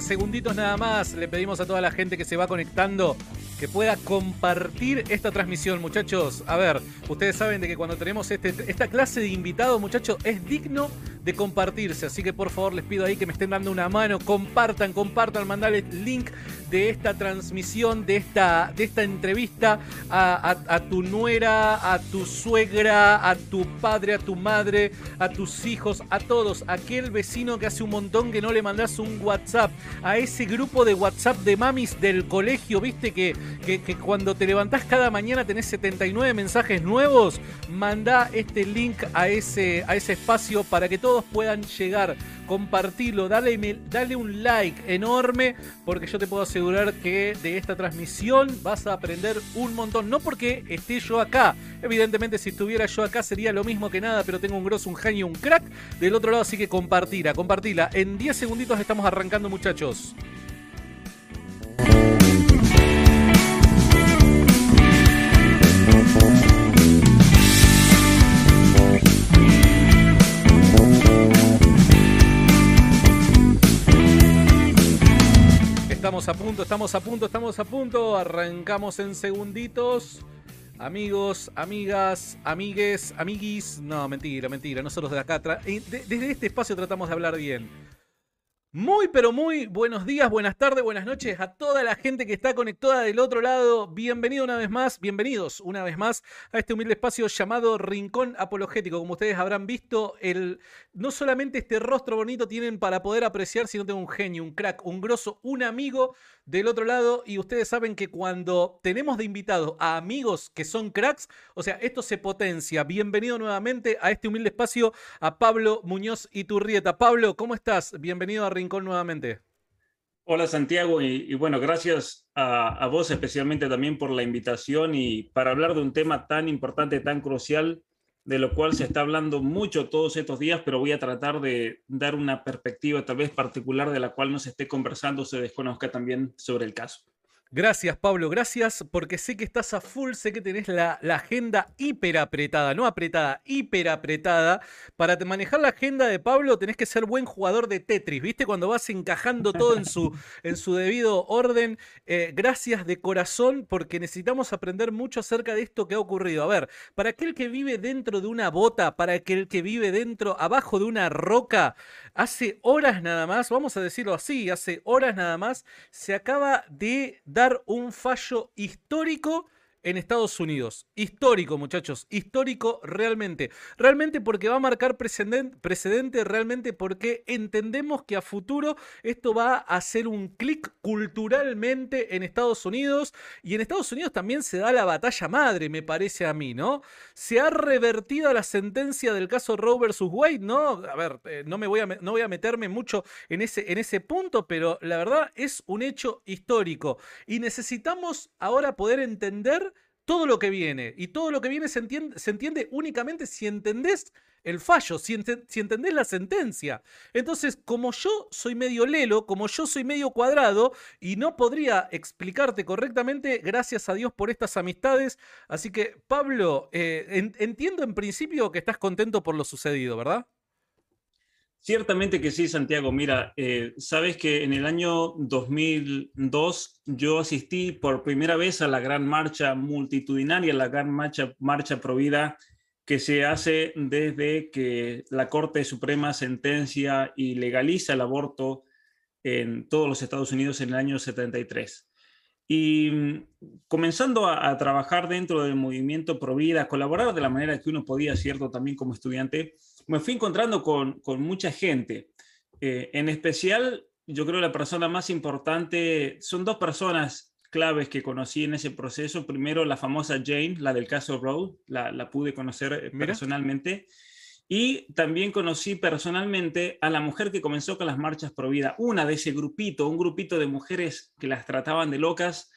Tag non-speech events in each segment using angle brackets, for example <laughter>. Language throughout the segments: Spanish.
Segunditos nada más. Le pedimos a toda la gente que se va conectando que pueda compartir esta transmisión, muchachos. A ver, ustedes saben de que cuando tenemos este, esta clase de invitados, muchachos, es digno de compartirse. Así que por favor les pido ahí que me estén dando una mano. Compartan, compartan, mandale el link de esta transmisión, de esta, de esta entrevista a, a- a tu nuera, a tu suegra, a tu padre, a tu madre, a tus hijos, a todos. Aquel vecino que hace un montón que no le mandas un WhatsApp. A ese grupo de WhatsApp de mamis del colegio, viste que, que, que cuando te levantás cada mañana tenés 79 mensajes nuevos. Manda este link a ese, a ese espacio para que todos puedan llegar. Compartilo, dale, dale un like enorme, porque yo te puedo asegurar que de esta transmisión vas a aprender un montón. No porque esté yo acá, evidentemente si estuviera yo acá sería lo mismo que nada, pero tengo un grosso, un genio, un crack del otro lado, así que compartila, compartila. En 10 segunditos estamos arrancando, muchachos. Estamos a punto, estamos a punto, estamos a punto. Arrancamos en segunditos. Amigos, amigas, amigues, amiguis. No, mentira, mentira. Nosotros de acá, eh, de- desde este espacio tratamos de hablar bien. Muy, pero muy buenos días, buenas tardes, buenas noches a toda la gente que está conectada del otro lado. Bienvenido una vez más, bienvenidos una vez más a este humilde espacio llamado Rincón Apologético. Como ustedes habrán visto, el, no solamente este rostro bonito tienen para poder apreciar, sino tengo un genio, un crack, un grosso, un amigo del otro lado. Y ustedes saben que cuando tenemos de invitado a amigos que son cracks, o sea, esto se potencia. Bienvenido nuevamente a este humilde espacio a Pablo Muñoz Iturrieta. Pablo, ¿cómo estás? Bienvenido a Rincón nuevamente. Hola Santiago y, bueno, gracias a, a vos especialmente también por la invitación y para hablar de un tema tan importante, tan crucial, de lo cual se está hablando mucho todos estos días, pero voy a tratar de dar una perspectiva tal vez particular de la cual no se esté conversando, se desconozca también sobre el caso. Gracias, Pablo, gracias, porque sé que estás a full, sé que tenés la, la agenda hiper apretada, no apretada, hiper apretada. Para te- manejar la agenda de Pablo tenés que ser buen jugador de Tetris, ¿viste? Cuando vas encajando todo en su, <laughs> en su debido orden. Eh, gracias de corazón, porque necesitamos aprender mucho acerca de esto que ha ocurrido. A ver, para aquel que vive dentro de una bota, para aquel que vive dentro, abajo de una roca, hace horas nada más, vamos a decirlo así, hace horas nada más, se acaba de dar un fallo histórico en Estados Unidos. Histórico, muchachos, histórico realmente. Realmente porque va a marcar precedente, realmente porque entendemos que a futuro esto va a hacer un clic culturalmente en Estados Unidos y en Estados Unidos también se da la batalla madre, me parece a mí, ¿no? Se ha revertido la sentencia del caso Roe versus Wade, ¿no? A ver, eh, no me voy a, no voy a meterme mucho en ese, en ese punto, pero la verdad es un hecho histórico y necesitamos ahora poder entender todo lo que viene. Y todo lo que viene se entiende, únicamente si entendés el fallo, si, entendés la sentencia. Entonces, como yo soy medio lelo, como yo soy medio cuadrado y no podría explicarte correctamente, gracias a Dios por estas amistades. Así que, Pablo, eh, entiendo en principio que estás contento por lo sucedido, ¿verdad? Ciertamente que sí, Santiago. Mira, eh, sabes que en el año 2002 yo asistí por primera vez a la gran marcha multitudinaria, la gran marcha, marcha provida que se hace desde que la Corte Suprema sentencia y legaliza el aborto en todos los Estados Unidos en el año 73. Y mm, comenzando a, trabajar dentro del movimiento Provida, colaborar de la manera que uno podía, cierto, también como estudiante, me fui encontrando con, con mucha gente. Eh, en especial, yo creo la persona más importante, son dos personas claves que conocí en ese proceso. Primero, la famosa Jane, la del caso la, la pude conocer eh, personalmente. Y también conocí personalmente a la mujer que comenzó con las marchas pro vida, una de ese grupito, un grupito de mujeres que las trataban de locas,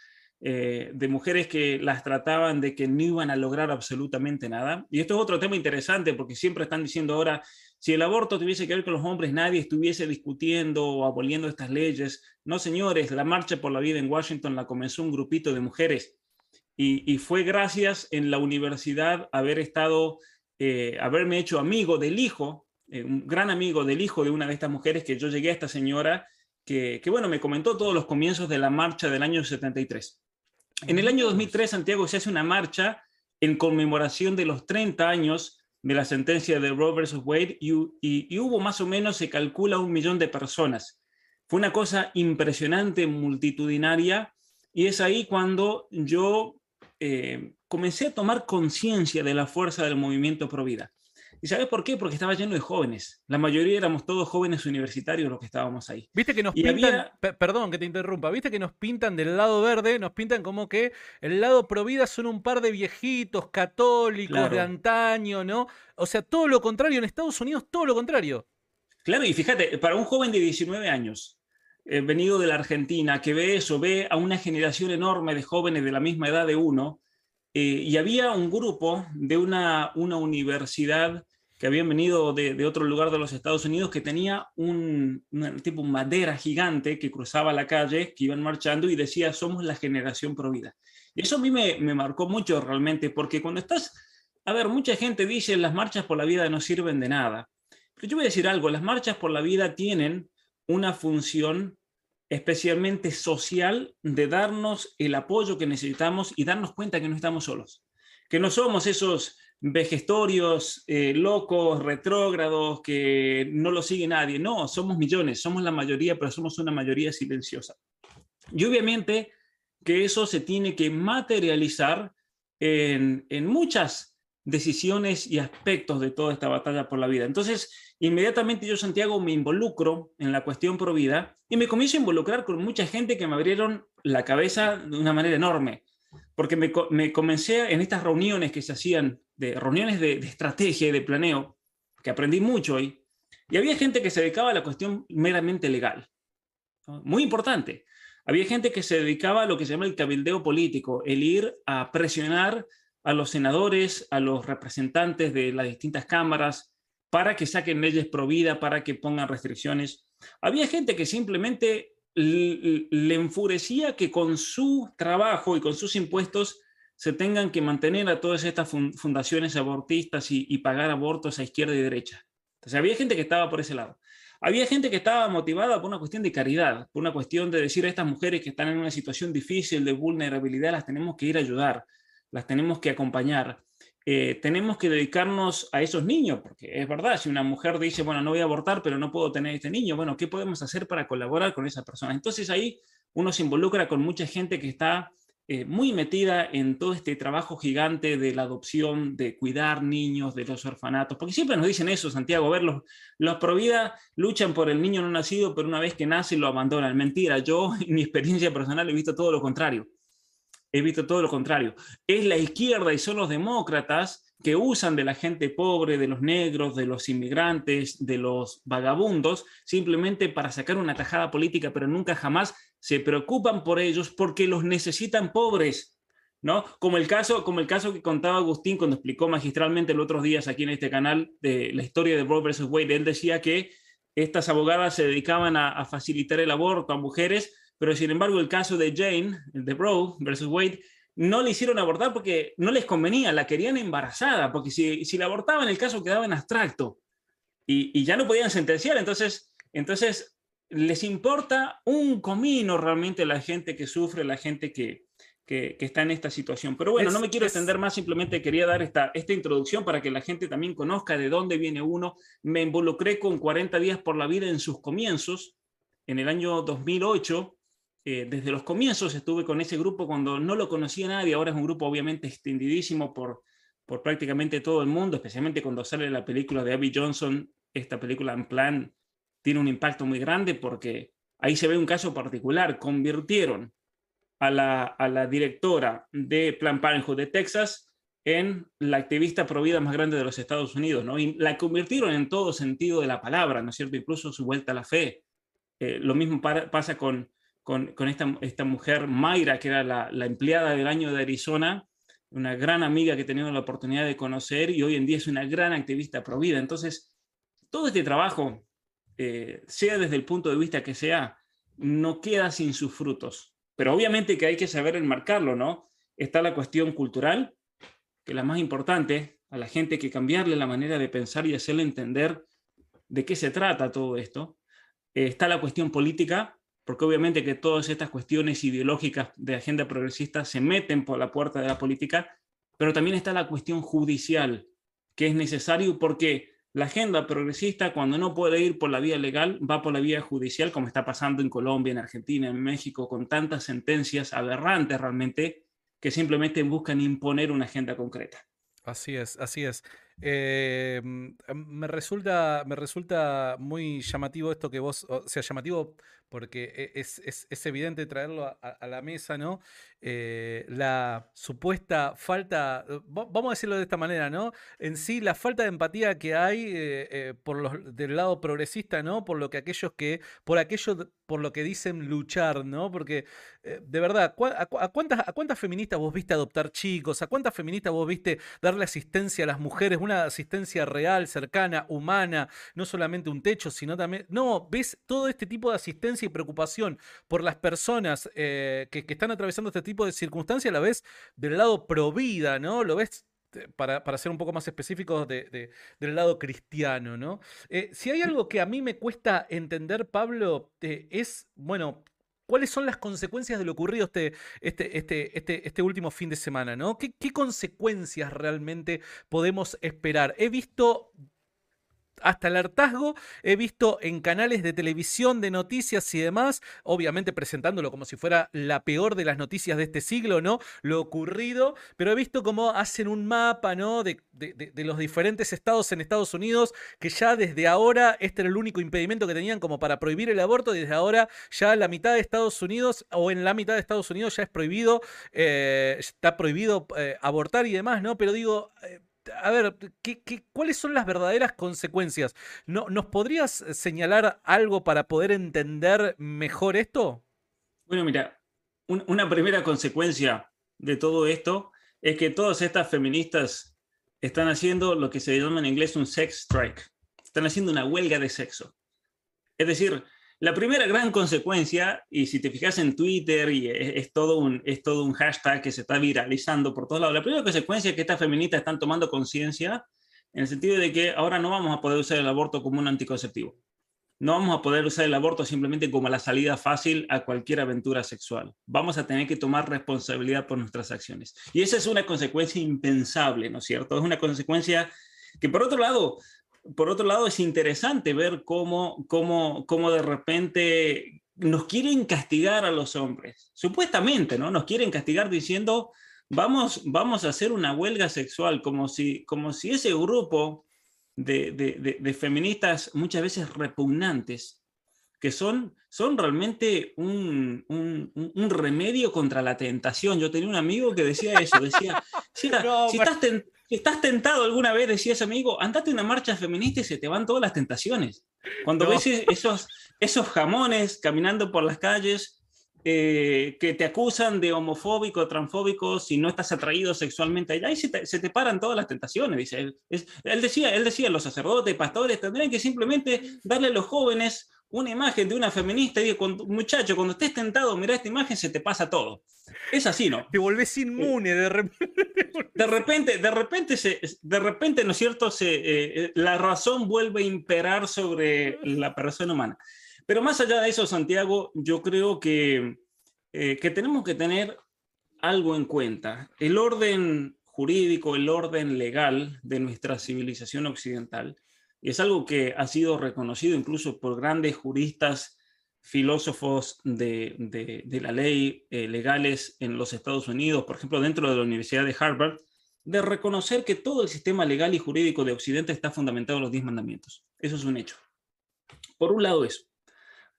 eh, de mujeres que las trataban de que no iban a lograr absolutamente nada. Y esto es otro tema interesante porque siempre están diciendo ahora, si el aborto tuviese que ver con los hombres, nadie estuviese discutiendo o aboliendo estas leyes. No, señores, la marcha por la vida en Washington la comenzó un grupito de mujeres y, y fue gracias en la universidad haber estado eh, haberme hecho amigo del hijo, eh, un gran amigo del hijo de una de estas mujeres, que yo llegué a esta señora, que, bueno, me comentó todos los comienzos de la marcha del año 73. En el año 2003, Santiago, se hace una marcha en conmemoración de los 30 años de la sentencia de Roe versus Wade y, y, hubo más o menos, se calcula, un millón de personas. Fue una cosa impresionante, multitudinaria, y es ahí cuando yo eh, comencé a tomar conciencia de la fuerza del movimiento pro vida. ¿Y sabes por qué? Porque estaba lleno de jóvenes. La mayoría éramos todos jóvenes universitarios los que estábamos ahí. Viste que nos pintan, perdón que te interrumpa, viste que nos pintan del lado verde, nos pintan como que el lado pro vida son un par de viejitos católicos de antaño, ¿no? O sea, todo lo contrario, en Estados Unidos todo lo contrario. Claro, y fíjate, para un joven de 19 años, eh, venido de la Argentina, que ve eso, ve a una generación enorme de jóvenes de la misma edad de uno, eh, y había un grupo de una, una universidad que habían venido de, otro lugar de los Estados Unidos que tenía un, tipo madera gigante que cruzaba la calle, que iban marchando y decía, somos la generación provida. Y eso a mí me, me marcó mucho realmente, porque cuando estás, a ver, mucha gente dice, las marchas por la vida no sirven de nada. Pero yo voy a decir algo, las marchas por la vida tienen una función especialmente social, de darnos el apoyo que necesitamos y darnos cuenta que no estamos solos, que no somos esos vejestorios, eh, locos, retrógrados, que no lo sigue nadie. No, somos millones, somos la mayoría, pero somos una mayoría silenciosa. Y obviamente que eso se tiene que materializar en, en muchas decisiones y aspectos de toda esta batalla por la vida. Entonces, inmediatamente yo, Santiago, me involucro en la cuestión pro vida y me comienzo a involucrar con mucha gente que me abrieron la cabeza de una manera enorme, porque me, comencé en estas reuniones que se hacían, de reuniones de, estrategia y de planeo, que aprendí mucho hoy, y había gente que se dedicaba a la cuestión meramente legal, muy importante. Había gente que se dedicaba a lo que se llama el cabildeo político, el ir a presionar a los senadores, a los representantes de las distintas cámaras, para que saquen leyes pro vida, para que pongan restricciones. Había gente que simplemente le enfurecía que con su trabajo y con sus impuestos se tengan que mantener a todas estas fundaciones abortistas y, pagar abortos a izquierda y derecha. Entonces había gente que estaba por ese lado. Había gente que estaba motivada por una cuestión de caridad, por una cuestión de decir a estas mujeres que están en una situación difícil de vulnerabilidad, las tenemos que ir a ayudar las tenemos que acompañar. Eh, tenemos que dedicarnos a esos niños, porque es verdad, si una mujer dice, bueno, no voy a abortar, pero no puedo tener este niño, bueno, ¿qué podemos hacer para colaborar con esa persona? Entonces ahí uno se involucra con mucha gente que está eh, muy metida en todo este trabajo gigante de la adopción, de cuidar niños de los orfanatos, porque siempre nos dicen eso, Santiago, ver, los, los Provida luchan por el niño no nacido, pero una vez que nace lo abandonan. Mentira, yo <laughs> en mi experiencia personal he visto todo lo contrario. He visto todo lo contrario. Es la izquierda y son los demócratas que usan de la gente pobre, de los negros, de los inmigrantes, de los vagabundos, simplemente para sacar una tajada política, pero nunca jamás se preocupan por ellos porque los necesitan pobres. ¿No? Como el, caso, como el caso que contaba Agustín cuando explicó magistralmente los otros días aquí en este canal de la historia de Roe versus Wade. Él decía que estas abogadas se dedicaban a, facilitar el aborto a mujeres, pero sin embargo el caso de Jane, de Roe versus Wade, no le hicieron abortar porque no les convenía, la querían embarazada, porque si, si la abortaban el caso quedaba en abstracto y, ya no podían sentenciar, entonces, entonces les importa un comino realmente la gente que sufre, la gente que, que, está en esta situación. Pero bueno, no me quiero extender más, simplemente quería dar esta, esta introducción para que la gente también conozca de dónde viene uno. Me involucré con 40 días por la vida en sus comienzos, en el año 2008 eh, desde los comienzos estuve con ese grupo cuando no lo conocía nadie, ahora es un grupo obviamente extendidísimo por, por prácticamente todo el mundo, especialmente cuando sale la película de Abby Johnson, esta película en plan tiene un impacto muy grande porque ahí se ve un caso particular, convirtieron a la, a la directora de Plan Parenthood de Texas en la activista provida más grande de los Estados Unidos, ¿no? Y la convirtieron en todo sentido de la palabra, ¿no es cierto? Incluso su vuelta a la fe. Eh, lo mismo pasa con con, esta, esta, mujer, Mayra, que era la, empleada del año de Arizona, una gran amiga que he tenido la oportunidad de conocer y hoy en día es una gran activista pro vida. Entonces, todo este trabajo, eh, sea desde el punto de vista que sea, no queda sin sus frutos. Pero obviamente que hay que saber enmarcarlo, ¿no? Está la cuestión cultural, que es la más importante, a la gente que cambiarle la manera de pensar y hacerle entender de qué se trata todo esto. está la cuestión política, porque obviamente que todas estas cuestiones ideológicas de agenda progresista se meten por la puerta de la política, pero también está la cuestión judicial, que es necesario porque la agenda progresista, cuando no puede ir por la vía legal, va por la vía judicial, como está pasando en Colombia, en Argentina, en México, con tantas sentencias aberrantes realmente, que simplemente buscan imponer una agenda concreta. Así es, así es. Eh, me, resulta, me resulta muy llamativo esto que vos, o sea, llamativo porque e, es, evidente traerlo a, la mesa, ¿no? Eh, la supuesta falta, eh, vamos a decirlo de esta manera, ¿no? En sí, la falta de empatía que hay eh, por los, del lado progresista, ¿no? Por lo que aquellos que, por aquello, por lo que dicen luchar, ¿no? Porque, de verdad, ¿a, cuántas, ¿a cuántas feministas vos viste adoptar chicos? ¿A cuántas feministas vos viste darle asistencia a las mujeres? Una asistencia real, cercana, humana, no solamente un techo, sino también... No, ves todo este tipo de asistencia y preocupación por las personas eh, que, están atravesando este tipo de circunstancias, la ves del lado pro vida, ¿no? Lo ves eh, para, ser un poco más específicos del lado cristiano, ¿no? Eh, si hay algo que a mí me cuesta entender, Pablo, es, bueno, ¿cuáles son las consecuencias de lo ocurrido este, este, este, este, este último fin de semana, ¿no? ¿Qué, ¿Qué consecuencias realmente podemos esperar? He visto hasta el hartazgo. He visto en canales de televisión de noticias y demás, obviamente presentándolo como si fuera la peor de las noticias de este siglo, ¿no? Lo ocurrido, pero he visto cómo hacen un mapa, ¿no? De, los diferentes estados en Estados Unidos, que ya desde ahora este era el único impedimento que tenían como para prohibir el aborto, y desde ahora ya la mitad de Estados Unidos, o en la mitad de Estados Unidos ya es prohibido, eh, está prohibido eh, abortar y demás, ¿no? Pero digo... Eh, a ver, ¿qué, cuáles son las verdaderas consecuencias? ¿No, ¿Nos podrías señalar algo para poder entender mejor esto? Bueno, mira, una primera consecuencia de todo esto es que todas estas feministas están haciendo lo que se llama en inglés un sex strike. Están haciendo una huelga de sexo. Es decir, la primera gran consecuencia, y si te fijas en Twitter, y es, todo un, es todo un hashtag que se está viralizando por todos lados, la primera consecuencia es que estas feministas están tomando conciencia en el sentido de que ahora no vamos a poder usar el aborto como un anticonceptivo. No vamos a poder usar el aborto simplemente como la salida fácil a cualquier aventura sexual. Vamos a tener que tomar responsabilidad por nuestras acciones. Y esa es una consecuencia impensable, ¿no es cierto? Es una consecuencia que, por otro lado, por otro lado, es interesante ver cómo, cómo, cómo de repente nos quieren castigar a los hombres. Supuestamente, ¿no? Nos quieren castigar diciendo, vamos, vamos a hacer una huelga sexual, como si, como si ese grupo de, de, feministas muchas veces repugnantes, que son, son realmente un, un, un, remedio contra la tentación. Yo tenía un amigo que decía eso, decía, si, <laughs> estás, estás, tentado alguna vez, decía ese amigo, andate a una marcha feminista y se te van todas las tentaciones. Cuando ves esos, esos jamones caminando por las calles, eh, que te acusan de homofóbico, transfóbico, si no estás atraído sexualmente allá, y se te, se te paran todas las tentaciones, dice él. él decía, él decía, los sacerdotes, pastores, tendrían que simplemente darle a los jóvenes una imagen de una feminista y dice, muchacho, cuando estés tentado, mira esta imagen, se te pasa todo. Es así, ¿no? Te volvés inmune de repente. De repente, de repente, se, de repente ¿no es cierto? Se, eh, la razón vuelve a imperar sobre la persona humana. Pero más allá de eso, Santiago, yo creo que, eh, que tenemos que tener algo en cuenta. El orden jurídico, el orden legal de nuestra civilización occidental, es algo que ha sido reconocido incluso por grandes juristas, filósofos de, de, la ley eh, legales en los Estados Unidos, por ejemplo, dentro de la Universidad de Harvard, de reconocer que todo el sistema legal y jurídico de Occidente está fundamentado en los diez mandamientos. Eso es un hecho. Por un lado eso.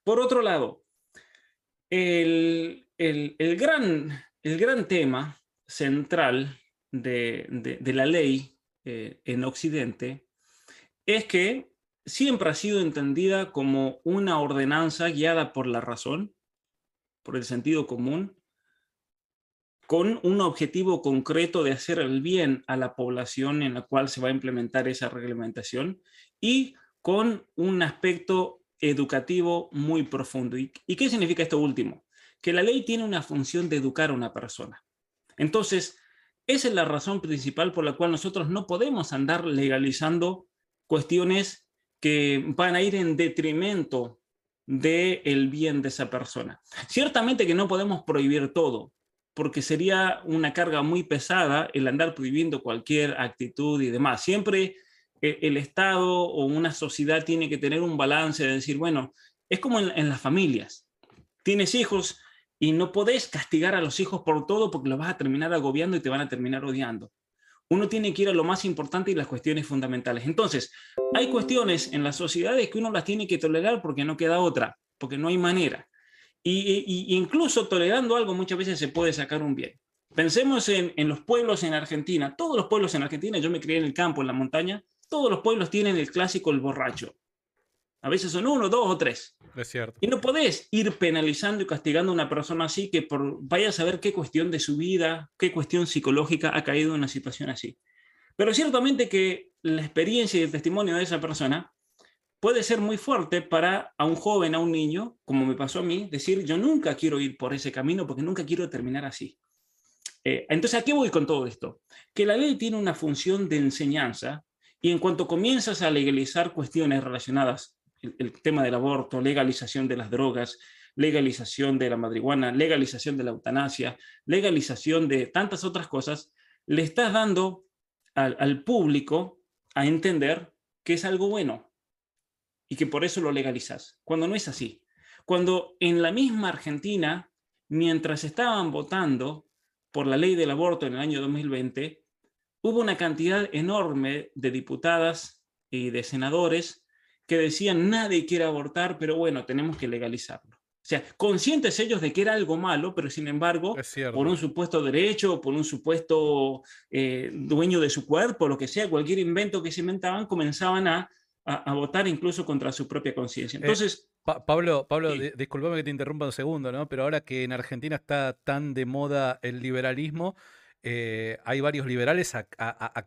Por otro lado, el, gran, el gran tema central de, la ley eh, en Occidente es que siempre ha sido entendida como una ordenanza guiada por la razón, por el sentido común, con un objetivo concreto de hacer el bien a la población en la cual se va a implementar esa reglamentación y con un aspecto educativo muy profundo. ¿Y, qué significa esto último? Que la ley tiene una función de educar a una persona. Entonces, esa es la razón principal por la cual nosotros no podemos andar legalizando cuestiones que van a ir en detrimento del el bien de esa persona. Ciertamente que no podemos prohibir todo, porque sería una carga muy pesada el andar prohibiendo cualquier actitud y demás. Siempre e, el Estado o una sociedad tiene que tener un balance de decir, bueno, es como en, las familias. Tienes hijos y no podés castigar a los hijos por todo porque los vas a terminar agobiando y te van a terminar odiando. Uno tiene que ir a lo más importante y las cuestiones fundamentales. Entonces, hay cuestiones en las sociedades que uno las tiene que tolerar porque no queda otra, porque no hay manera. Y, incluso tolerando algo muchas veces se puede sacar un bien. Pensemos en, en, los pueblos en Argentina. Todos los pueblos en Argentina, yo me crié en el campo, en la montaña, todos los pueblos tienen el clásico el borracho. A veces son uno, dos o tres. Es cierto. Y no podés ir penalizando y castigando a una persona así que por, vaya a saber qué cuestión de su vida, qué cuestión psicológica ha caído en una situación así. Pero ciertamente que la experiencia y el testimonio de esa persona puede ser muy fuerte para a un joven, a un niño, como me pasó a mí, decir, yo nunca quiero ir por ese camino porque nunca quiero terminar así. Eh, entonces, ¿a qué voy con todo esto? Que la ley tiene una función de enseñanza y en cuanto comienzas a legalizar cuestiones relacionadas, el, tema del aborto, legalización de las drogas, legalización de la marihuana, legalización de la eutanasia, legalización de tantas otras cosas, le estás dando al, al público a entender que es algo bueno y que por eso lo legalizas, cuando no es así. Cuando en la misma Argentina, mientras estaban votando por la ley del aborto en el año 2020, hubo una cantidad enorme de diputadas y de senadores que decían nadie quiere abortar, pero bueno, tenemos que legalizarlo. O sea, conscientes ellos de que era algo malo, pero sin embargo, por un supuesto derecho, por un supuesto eh, dueño de su cuerpo, lo que sea, cualquier invento que se inventaban, comenzaban a, a, votar incluso contra su propia conciencia. Eh, Entonces... Pablo, Pablo disculpame que te interrumpa un segundo, ¿no? Pero ahora que en Argentina está tan de moda el liberalismo, eh, hay varios liberales a,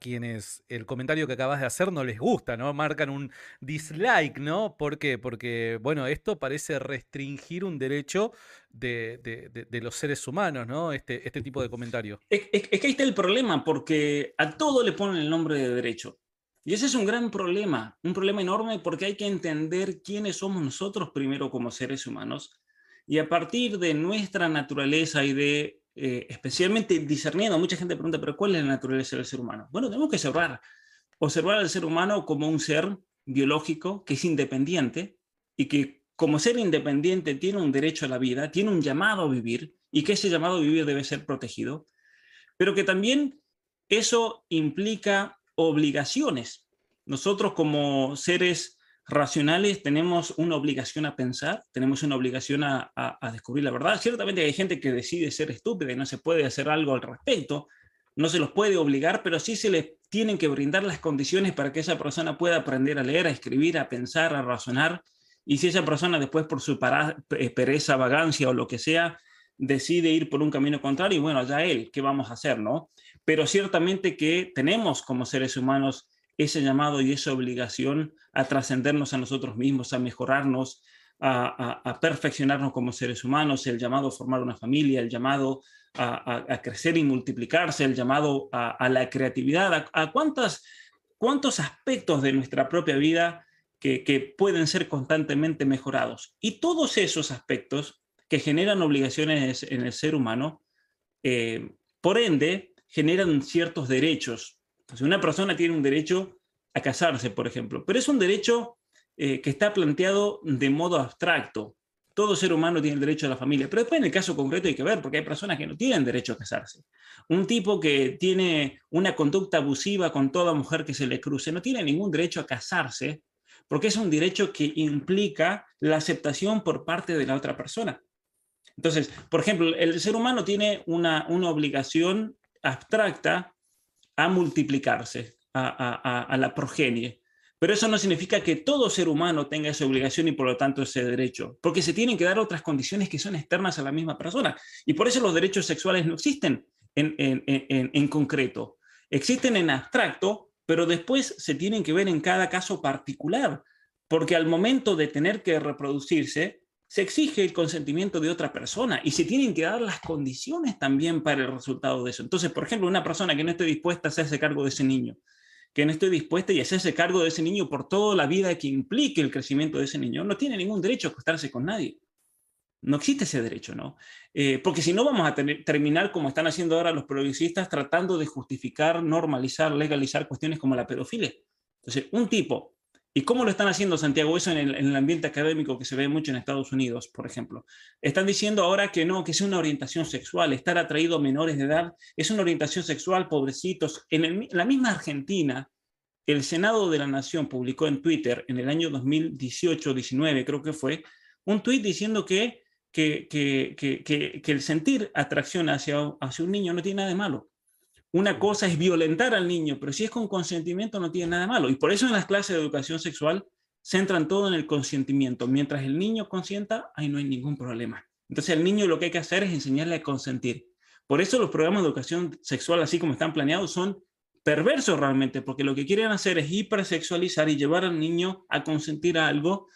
quienes el comentario que acabas de hacer no les gusta, ¿no? Marcan un dislike, ¿no? ¿Por qué? Porque, bueno, esto parece restringir un derecho de, los seres humanos, ¿no? Este, este tipo de comentario. Es, es, que ahí está el problema, porque a todo le ponen el nombre de derecho. Y ese es un gran problema, un problema enorme porque hay que entender quiénes somos nosotros primero como seres humanos y a partir de nuestra naturaleza y de eh, especialmente discerniendo, mucha gente pregunta, pero ¿cuál es la naturaleza del ser humano? Bueno, tenemos que observar, observar al ser humano como un ser biológico que es independiente y que como ser independiente, tiene un derecho a la vida, tiene un llamado a vivir y que ese llamado a vivir debe ser protegido, pero que también eso implica obligaciones. Nosotros como seres racionales tenemos una obligación a pensar, tenemos una obligación a, descubrir la verdad. Ciertamente hay gente que decide ser estúpida y no se puede hacer algo al respecto, no se los puede obligar, pero sí se les tienen que brindar las condiciones para que esa persona pueda aprender a leer, a escribir, a pensar, a razonar. Y si esa persona después por su pereza, vagancia o lo que sea, decide ir por un camino contrario, bueno, ya él, ¿qué vamos a hacer, no? Pero ciertamente que tenemos como seres humanos ese llamado y esa obligación a trascendernos a nosotros mismos, a mejorarnos, a, perfeccionarnos como seres humanos, el llamado a formar una familia, el llamado a, crecer y multiplicarse, el llamado a, la creatividad, a, cuántas, cuántos aspectos de nuestra propia vida que, pueden ser constantemente mejorados. Y todos esos aspectos que generan obligaciones en el ser humano, eh, por ende, generan ciertos derechos si una persona tiene un derecho a casarse, por ejemplo, pero es un derecho eh, que está planteado de modo abstracto. Todo ser humano tiene el derecho a la familia, pero después en el caso concreto hay que ver, porque hay personas que no tienen derecho a casarse. Un tipo que tiene una conducta abusiva con toda mujer que se le cruce no tiene ningún derecho a casarse, porque es un derecho que implica la aceptación por parte de la otra persona. Entonces, por ejemplo, el ser humano tiene una, una obligación abstracta a multiplicarse, a, la progenie. Pero eso no significa que todo ser humano tenga esa obligación y por lo tanto ese derecho, porque se tienen que dar otras condiciones que son externas a la misma persona. Y por eso los derechos sexuales no existen en, en, concreto. Existen en abstracto, pero después se tienen que ver en cada caso particular, porque al momento de tener que reproducirse, se exige el consentimiento de otra persona y se tienen que dar las condiciones también para el resultado de eso. Entonces, por ejemplo, una persona que no esté dispuesta a hacerse cargo de ese niño, que no esté dispuesta a hacerse cargo de ese niño por toda la vida que implique el crecimiento de ese niño, no tiene ningún derecho a acostarse con nadie. No existe ese derecho, ¿no? Eh, porque si no vamos a terminar como están haciendo ahora los progresistas, tratando de justificar, normalizar, legalizar cuestiones como la pedofilia. Entonces, un tipo ¿Y cómo lo están haciendo, Santiago? Eso en el, ambiente académico que se ve mucho en Estados Unidos, por ejemplo. Están diciendo ahora que no, que es una orientación sexual, estar atraído a menores de edad es una orientación sexual, pobrecitos. En la misma Argentina, el Senado de la Nación publicó en Twitter en el año 2018-19, creo que fue, un tuit diciendo que, que, que, que, el sentir atracción hacia, hacia un niño no tiene nada de malo. Una cosa es violentar al niño, pero si es con consentimiento no tiene nada malo. Y por eso en las clases de educación sexual centran todo en el consentimiento. Mientras el niño consienta, ahí no hay ningún problema. Entonces al niño lo que hay que hacer es enseñarle a consentir. Por eso los programas de educación sexual, así como están planeados, son perversos realmente, porque lo que quieren hacer es hipersexualizar y llevar al niño a consentir algo,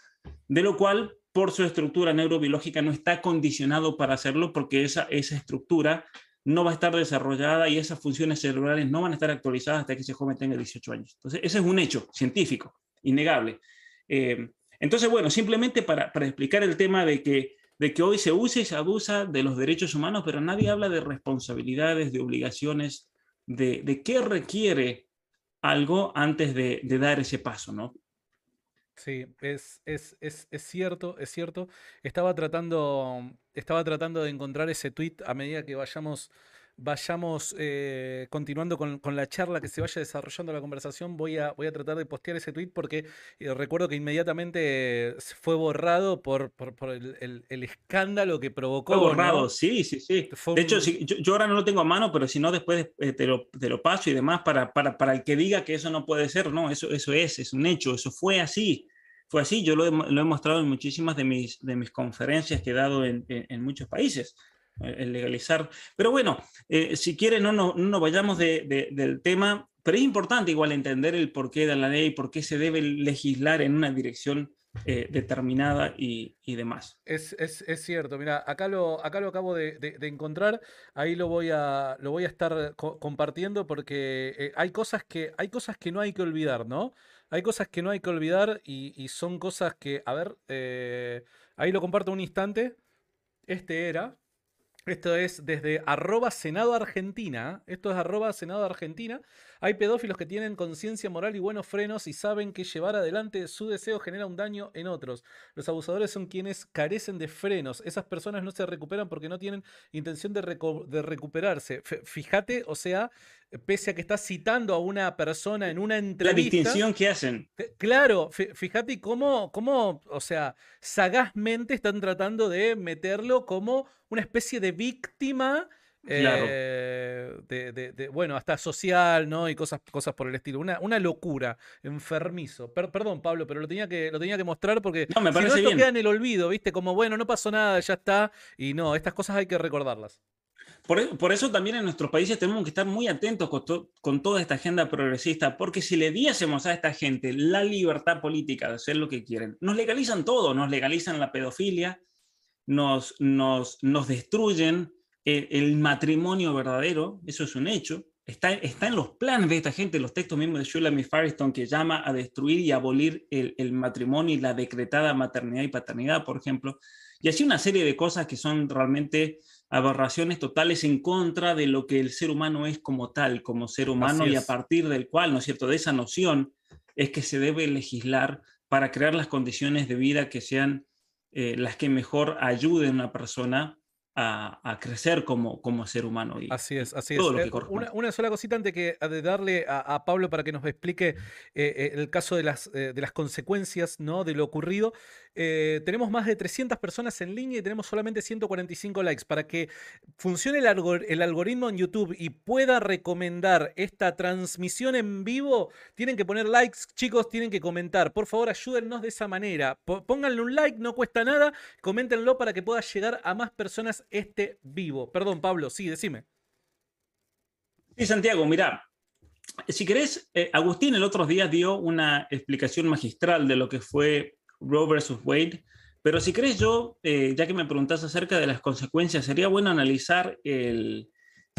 de lo cual por su estructura neurobiológica no está condicionado para hacerlo, porque esa, esa estructura no va a estar desarrollada y esas funciones cerebrales no van a estar actualizadas hasta que ese joven tenga 18 años. Entonces, ese es un hecho científico, innegable. Eh, entonces, bueno, simplemente para, explicar el tema de que, de que hoy se usa y se abusa de los derechos humanos, pero nadie habla de responsabilidades, de obligaciones, de, qué requiere algo antes de, de dar ese paso, ¿no? Sí, es, es, es, es, cierto, es cierto. Estaba tratando, estaba tratando de encontrar ese tweet a medida que vayamos, vayamos eh, continuando con, con, la charla, que se vaya desarrollando la conversación. Voy a, voy a tratar de postear ese tweet porque eh, recuerdo que inmediatamente fue borrado por, por, por el, el, escándalo que provocó. Fue borrado, sí, sí, sí. de hecho, yo, yo, ahora no lo tengo a mano, pero si no, después eh, te, lo, te, lo, paso y demás para, para, para el que diga que eso no puede ser. No, eso, eso es, es un hecho, eso fue así fue así. Yo lo he, lo he, mostrado en muchísimas de mis, de mis conferencias que he dado en, en, muchos países, el legalizar. Pero bueno, eh, si quieren, no, no, no vayamos de, del tema, pero es importante igual entender el porqué de la ley, por qué se debe legislar en una dirección eh, determinada y, y demás. Es, es, es, cierto, mira, acá lo, acá lo acabo de, de, encontrar, ahí lo voy a, lo voy a estar compartiendo porque hay, cosas que, hay cosas que no hay que olvidar, ¿no? Hay cosas que no hay que olvidar y, son cosas que, a ver, eh, ahí lo comparto un instante. Este era, esto es desde arroba Senado Argentina. Esto es arroba Senado Argentina. Hay pedófilos que tienen conciencia moral y buenos frenos y saben que llevar adelante su deseo genera un daño en otros. Los abusadores son quienes carecen de frenos. Esas personas no se recuperan porque no tienen intención de, de recuperarse. fíjate, o sea, pese a que estás citando a una persona en una entrevista. La distinción que hacen. Claro, fíjate cómo, cómo, o sea, sagazmente están tratando de meterlo como una especie de víctima. Eh, de, bueno, hasta social, ¿no? Y cosas, cosas por el estilo. Una, una locura, enfermizo. perdón, Pablo, pero lo tenía que, lo tenía que mostrar porque no, me parece si no, esto queda en el olvido, ¿viste? Como, bueno, no pasó nada, ya está. Y no, estas cosas hay que recordarlas. Por, eso también en nuestros países tenemos que estar muy atentos con, toda esta agenda progresista, porque si le diésemos a esta gente la libertad política de hacer lo que quieren, nos legalizan todo, nos legalizan la pedofilia, nos, nos, nos destruyen el, matrimonio verdadero, eso es un hecho, está, está en los planes de esta gente, los textos mismos de Shulamit Firestone, que llama a destruir y abolir el, el matrimonio y la decretada maternidad y paternidad, por ejemplo, y así una serie de cosas que son realmente aberraciones totales en contra de lo que el ser humano es como tal, como ser humano, y a partir del cual, ¿no es cierto?, de esa noción es que se debe legislar para crear las condiciones de vida que sean eh, las que mejor ayuden a una persona a, crecer como, como ser humano. Y así es, así es. Eh, una, sola cosita antes que, de darle a, Pablo para que nos explique eh, el caso de las, de las consecuencias ¿no? de lo ocurrido. Eh, tenemos más de 300 personas en línea y tenemos solamente 145 likes. Para que funcione el, algoritmo en YouTube y pueda recomendar esta transmisión en vivo, tienen que poner likes, chicos, tienen que comentar. Por favor, ayúdennos de esa manera. Pónganle un like, no cuesta nada. Coméntenlo para que pueda llegar a más personas este vivo. Perdón, Pablo, sí, decime. Sí, Santiago, mira, si querés, eh, Agustín el otro día dio una explicación magistral de lo que fue Roe versus Wade. Pero si crees yo, eh, ya que me preguntas acerca de las consecuencias, sería bueno analizar el,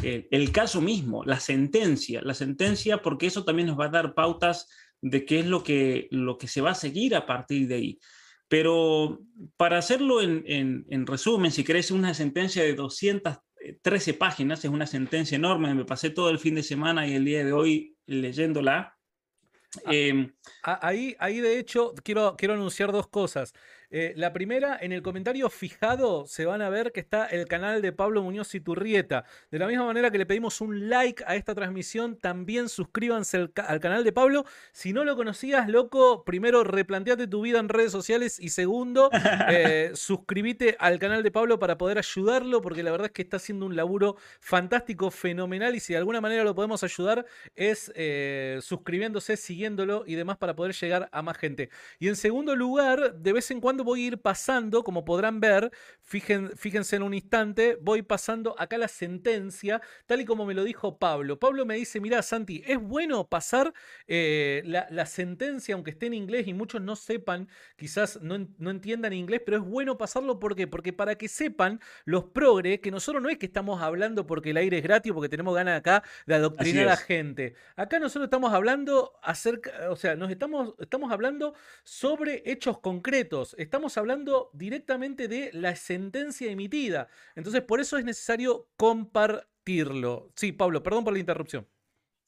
el, caso mismo, la sentencia, la sentencia, porque eso también nos va a dar pautas de qué es lo que, lo que se va a seguir a partir de ahí. Pero para hacerlo en, en, en resumen, si crees una sentencia de 213 páginas, es una sentencia enorme, me pasé todo el fin de semana y el día de hoy leyéndola. Em, ahí, ahí, de hecho, quiero, quiero anunciar dos cosas. Eh, la primera, en el comentario fijado se van a ver que está el canal de Pablo Muñoz y Turrieta. De la misma manera que le pedimos un like a esta transmisión, también suscríbanse al, canal de Pablo. Si no lo conocías, loco, primero replanteate tu vida en redes sociales y segundo, <laughs> eh, suscríbete al canal de Pablo para poder ayudarlo, porque la verdad es que está haciendo un laburo fantástico, fenomenal y si de alguna manera lo podemos ayudar es eh, suscribiéndose, siguiéndolo y demás para poder llegar a más gente. Y en segundo lugar, de vez en cuando voy a ir pasando, como podrán ver, fíjense en un instante, voy pasando acá la sentencia, tal y como me lo dijo Pablo. Pablo me dice, mira Santi, es bueno pasar eh, la, sentencia, aunque esté en inglés y muchos no sepan, quizás no, no entiendan inglés, pero es bueno pasarlo, ¿por qué? Porque para que sepan los progres, que nosotros no es que estamos hablando porque el aire es gratis, porque tenemos ganas acá de adoctrinar a la gente. Acá nosotros estamos hablando acerca, o sea, nos estamos, estamos hablando sobre hechos concretos estamos hablando directamente de la sentencia emitida. Entonces, por eso es necesario compartirlo. Sí, Pablo, perdón por la interrupción.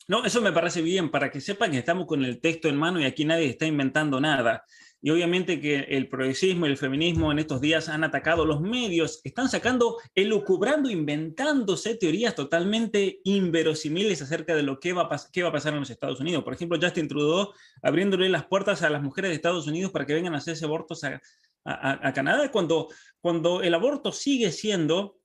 No, eso me parece bien, para que sepan que estamos con el texto en mano y aquí nadie está inventando nada. Y obviamente que el progresismo y el feminismo en estos días han atacado los medios, están sacando, elucubrando, inventándose teorías totalmente inverosimiles acerca de lo que va, a pasar en los Estados Unidos. Por ejemplo, Justin Trudeau abriéndole las puertas a las mujeres de Estados Unidos para que vengan a hacerse abortos a, a, Canadá, cuando, cuando el aborto sigue siendo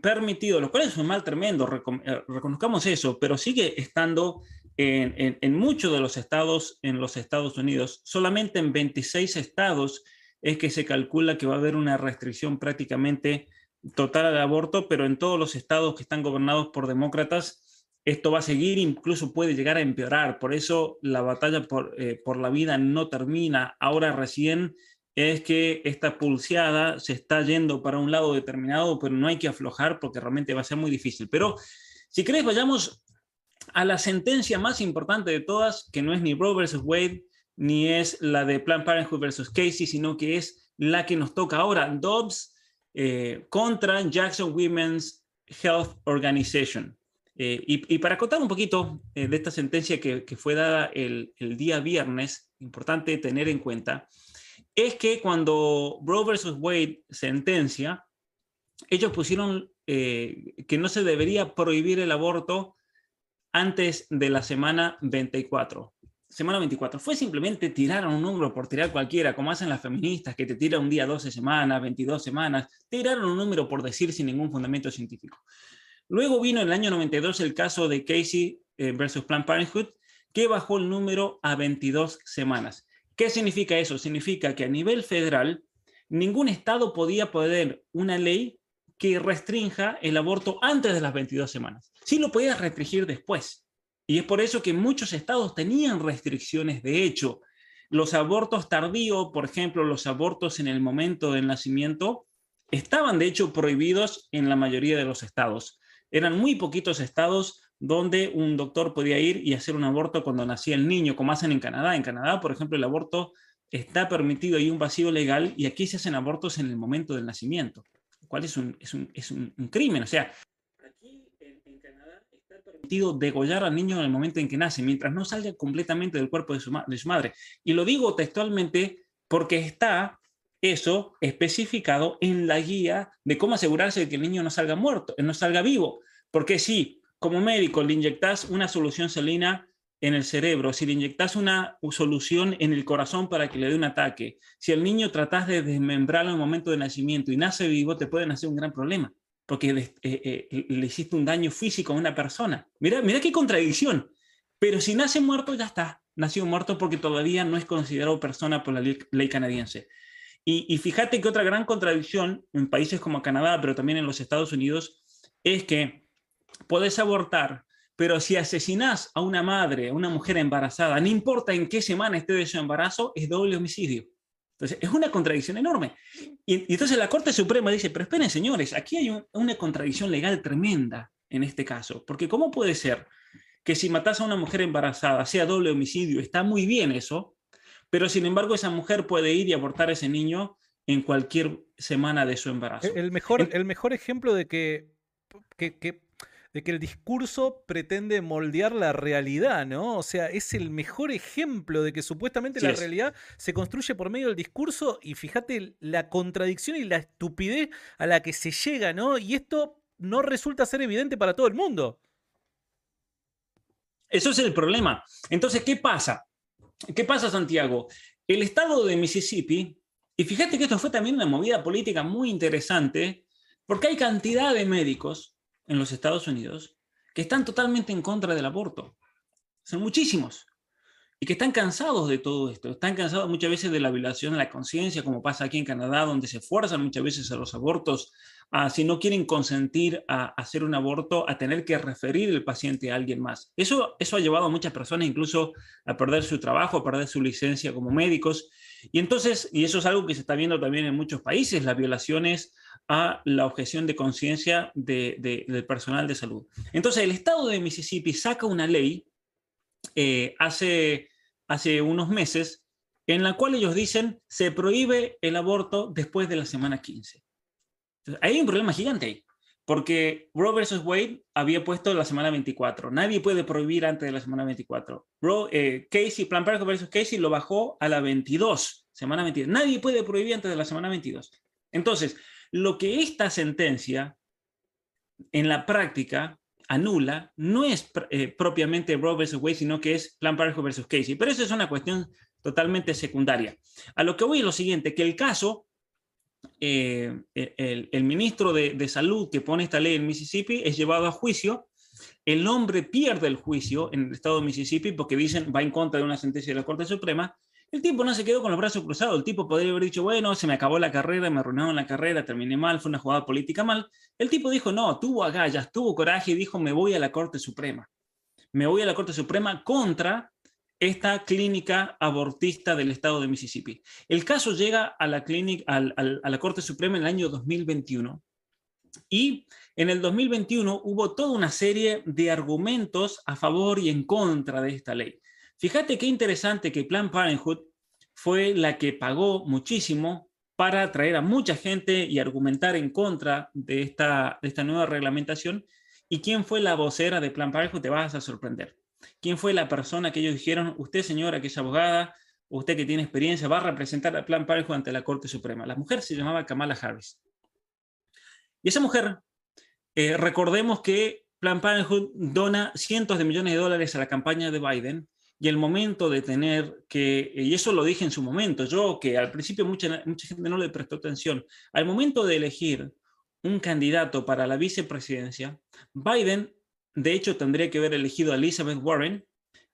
permitido, lo cual es un mal tremendo, eh, reconozcamos eso, pero sigue estando en, muchos de los estados en los Estados Unidos. Solamente en 26 estados es que se calcula que va a haber una restricción prácticamente total al aborto, pero en todos los estados que están gobernados por demócratas, esto va a seguir, incluso puede llegar a empeorar. Por eso la batalla por, eh, por la vida no termina. Ahora recién es que esta pulseada se está yendo para un lado determinado, pero no hay que aflojar porque realmente va a ser muy difícil. Pero si crees, vayamos a la sentencia más importante de todas, que no es ni Roe versus Wade, ni es la de Planned Parenthood versus Casey, sino que es la que nos toca ahora, Dobbs eh, contra Jackson Women's Health Organization. Eh, y, para contar un poquito eh, de esta sentencia que, fue dada el, día viernes, importante tener en cuenta, es que cuando Roe versus Wade sentencia, ellos pusieron eh, que no se debería prohibir el aborto antes de la semana 24. Semana 24. Fue simplemente tirar un número por tirar cualquiera, como hacen las feministas, que te tiran un día 12 semanas, 22 semanas. Tiraron un número por decir sin ningún fundamento científico. Luego vino en el año 92 el caso de Casey eh, versus Planned Parenthood, que bajó el número a 22 semanas. ¿Qué significa eso? Significa que a nivel federal, ningún estado podía poner una ley que restrinja el aborto antes de las 22 semanas. Sí lo podía restringir después. Y es por eso que muchos estados tenían restricciones. De hecho, los abortos tardíos, por ejemplo, los abortos en el momento del nacimiento, estaban de hecho prohibidos en la mayoría de los estados. Eran muy poquitos estados donde un doctor podía ir y hacer un aborto cuando nacía el niño, como hacen en Canadá. En Canadá, por ejemplo, el aborto está permitido y un vacío legal y aquí se hacen abortos en el momento del nacimiento, lo cual es un, es un, es un, crimen. O sea, aquí en, Canadá está permitido degollar al niño en el momento en que nace, mientras no salga completamente del cuerpo de su, de su madre. Y lo digo textualmente porque está eso especificado en la guía de cómo asegurarse de que el niño no salga muerto, no salga vivo. Porque si como médico le inyectas una solución salina en el cerebro, si le inyectas una solución en el corazón para que le dé un ataque, si el niño tratas de desmembrarlo en el momento de nacimiento y nace vivo, te pueden hacer un gran problema, porque eh, eh, le hiciste un daño físico a una persona. Mira, mira qué contradicción. Pero si nace muerto, ya está. Nació muerto porque todavía no es considerado persona por la ley canadiense. Y, fíjate que otra gran contradicción en países como Canadá, pero también en los Estados Unidos, es que puedes abortar, pero si asesinas a una madre, a una mujer embarazada, no importa en qué semana esté de su embarazo, es doble homicidio. Entonces, es una contradicción enorme. Y, entonces la Corte Suprema dice, pero esperen, señores, aquí hay una contradicción legal tremenda en este caso, porque ¿cómo puede ser que si matas a una mujer embarazada sea doble homicidio? Está muy bien eso, pero sin embargo esa mujer puede ir y abortar a ese niño en cualquier semana de su embarazo. El mejor, el mejor ejemplo de que, de que el discurso pretende moldear la realidad, ¿no? O sea, es el mejor ejemplo de que supuestamente la realidad se construye por medio del discurso y fíjate la contradicción y la estupidez a la que se llega, ¿no? Y esto no resulta ser evidente para todo el mundo. Eso es el problema. Entonces, ¿qué pasa? ¿Qué pasa, Santiago? El estado de Mississippi, y fíjate que esto fue también una movida política muy interesante, porque hay cantidad de médicos en los Estados Unidos que están totalmente en contra del aborto. Son muchísimos. Y que están cansados de todo esto. Están cansados muchas veces de la violación de la conciencia, como pasa aquí en Canadá, donde se fuerzan muchas veces a los abortos si no quieren consentir a, hacer un aborto, a tener que referir el paciente a alguien más. Eso, eso ha llevado a muchas personas incluso a perder su trabajo, a perder su licencia como médicos. Y entonces, y eso es algo que se está viendo también en muchos países, las violaciones a la objeción de conciencia del personal de salud. Entonces, el estado de Mississippi saca una ley eh, hace, hace unos meses en la cual ellos dicen se prohíbe el aborto después de la semana 15 hay un problema gigante porque Roe versus Wade había puesto la semana 24. Nadie puede prohibir antes de la semana 24. Roe, eh, Casey, Plan Parenthood versus Casey lo bajó a la 22, semana 22. Nadie puede prohibir antes de la semana 22. Entonces, lo que esta sentencia en la práctica anula no es eh, propiamente Roe versus Wade, sino que es Plan Parenthood versus Casey. Pero eso es una cuestión totalmente secundaria. A lo que voy es lo siguiente, que el caso eh, el, ministro de, Salud que pone esta ley en Mississippi es llevado a juicio. El hombre pierde el juicio en el estado de Mississippi porque dicen va en contra de una sentencia de la Corte Suprema. El tipo no se quedó con los brazos cruzados. El tipo podría haber dicho, bueno, se me acabó la carrera, me arruinaron la carrera, terminé mal, fue una jugada política mal. El tipo dijo, no, tuvo agallas, tuvo coraje y dijo, me voy a la Corte Suprema. Me voy a la Corte Suprema contra esta clínica abortista del estado de Mississippi. El caso llega a la, a la Corte Suprema en el año 2021 y en el 2021 hubo toda una serie de argumentos a favor y en contra de esta ley. Fíjate qué interesante que Planned Parenthood fue la que pagó muchísimo para atraer a mucha gente y argumentar en contra de esta, nueva reglamentación ¿Y quién fue la vocera de Plan Parenthood? Te vas a sorprender. ¿Quién fue la persona que ellos dijeron, usted señora que es abogada, usted que tiene experiencia, va a representar a Plan Parenthood ante la Corte Suprema? La mujer se llamaba Kamala Harris. Y esa mujer, eh, recordemos que Plan Parenthood dona cientos de millones de dólares a la campaña de Biden y el momento de tener que, y eso lo dije en su momento, yo que al principio mucha, mucha gente no le prestó atención, al momento de elegir un candidato para la vicepresidencia, Biden de hecho tendría que haber elegido a Elizabeth Warren,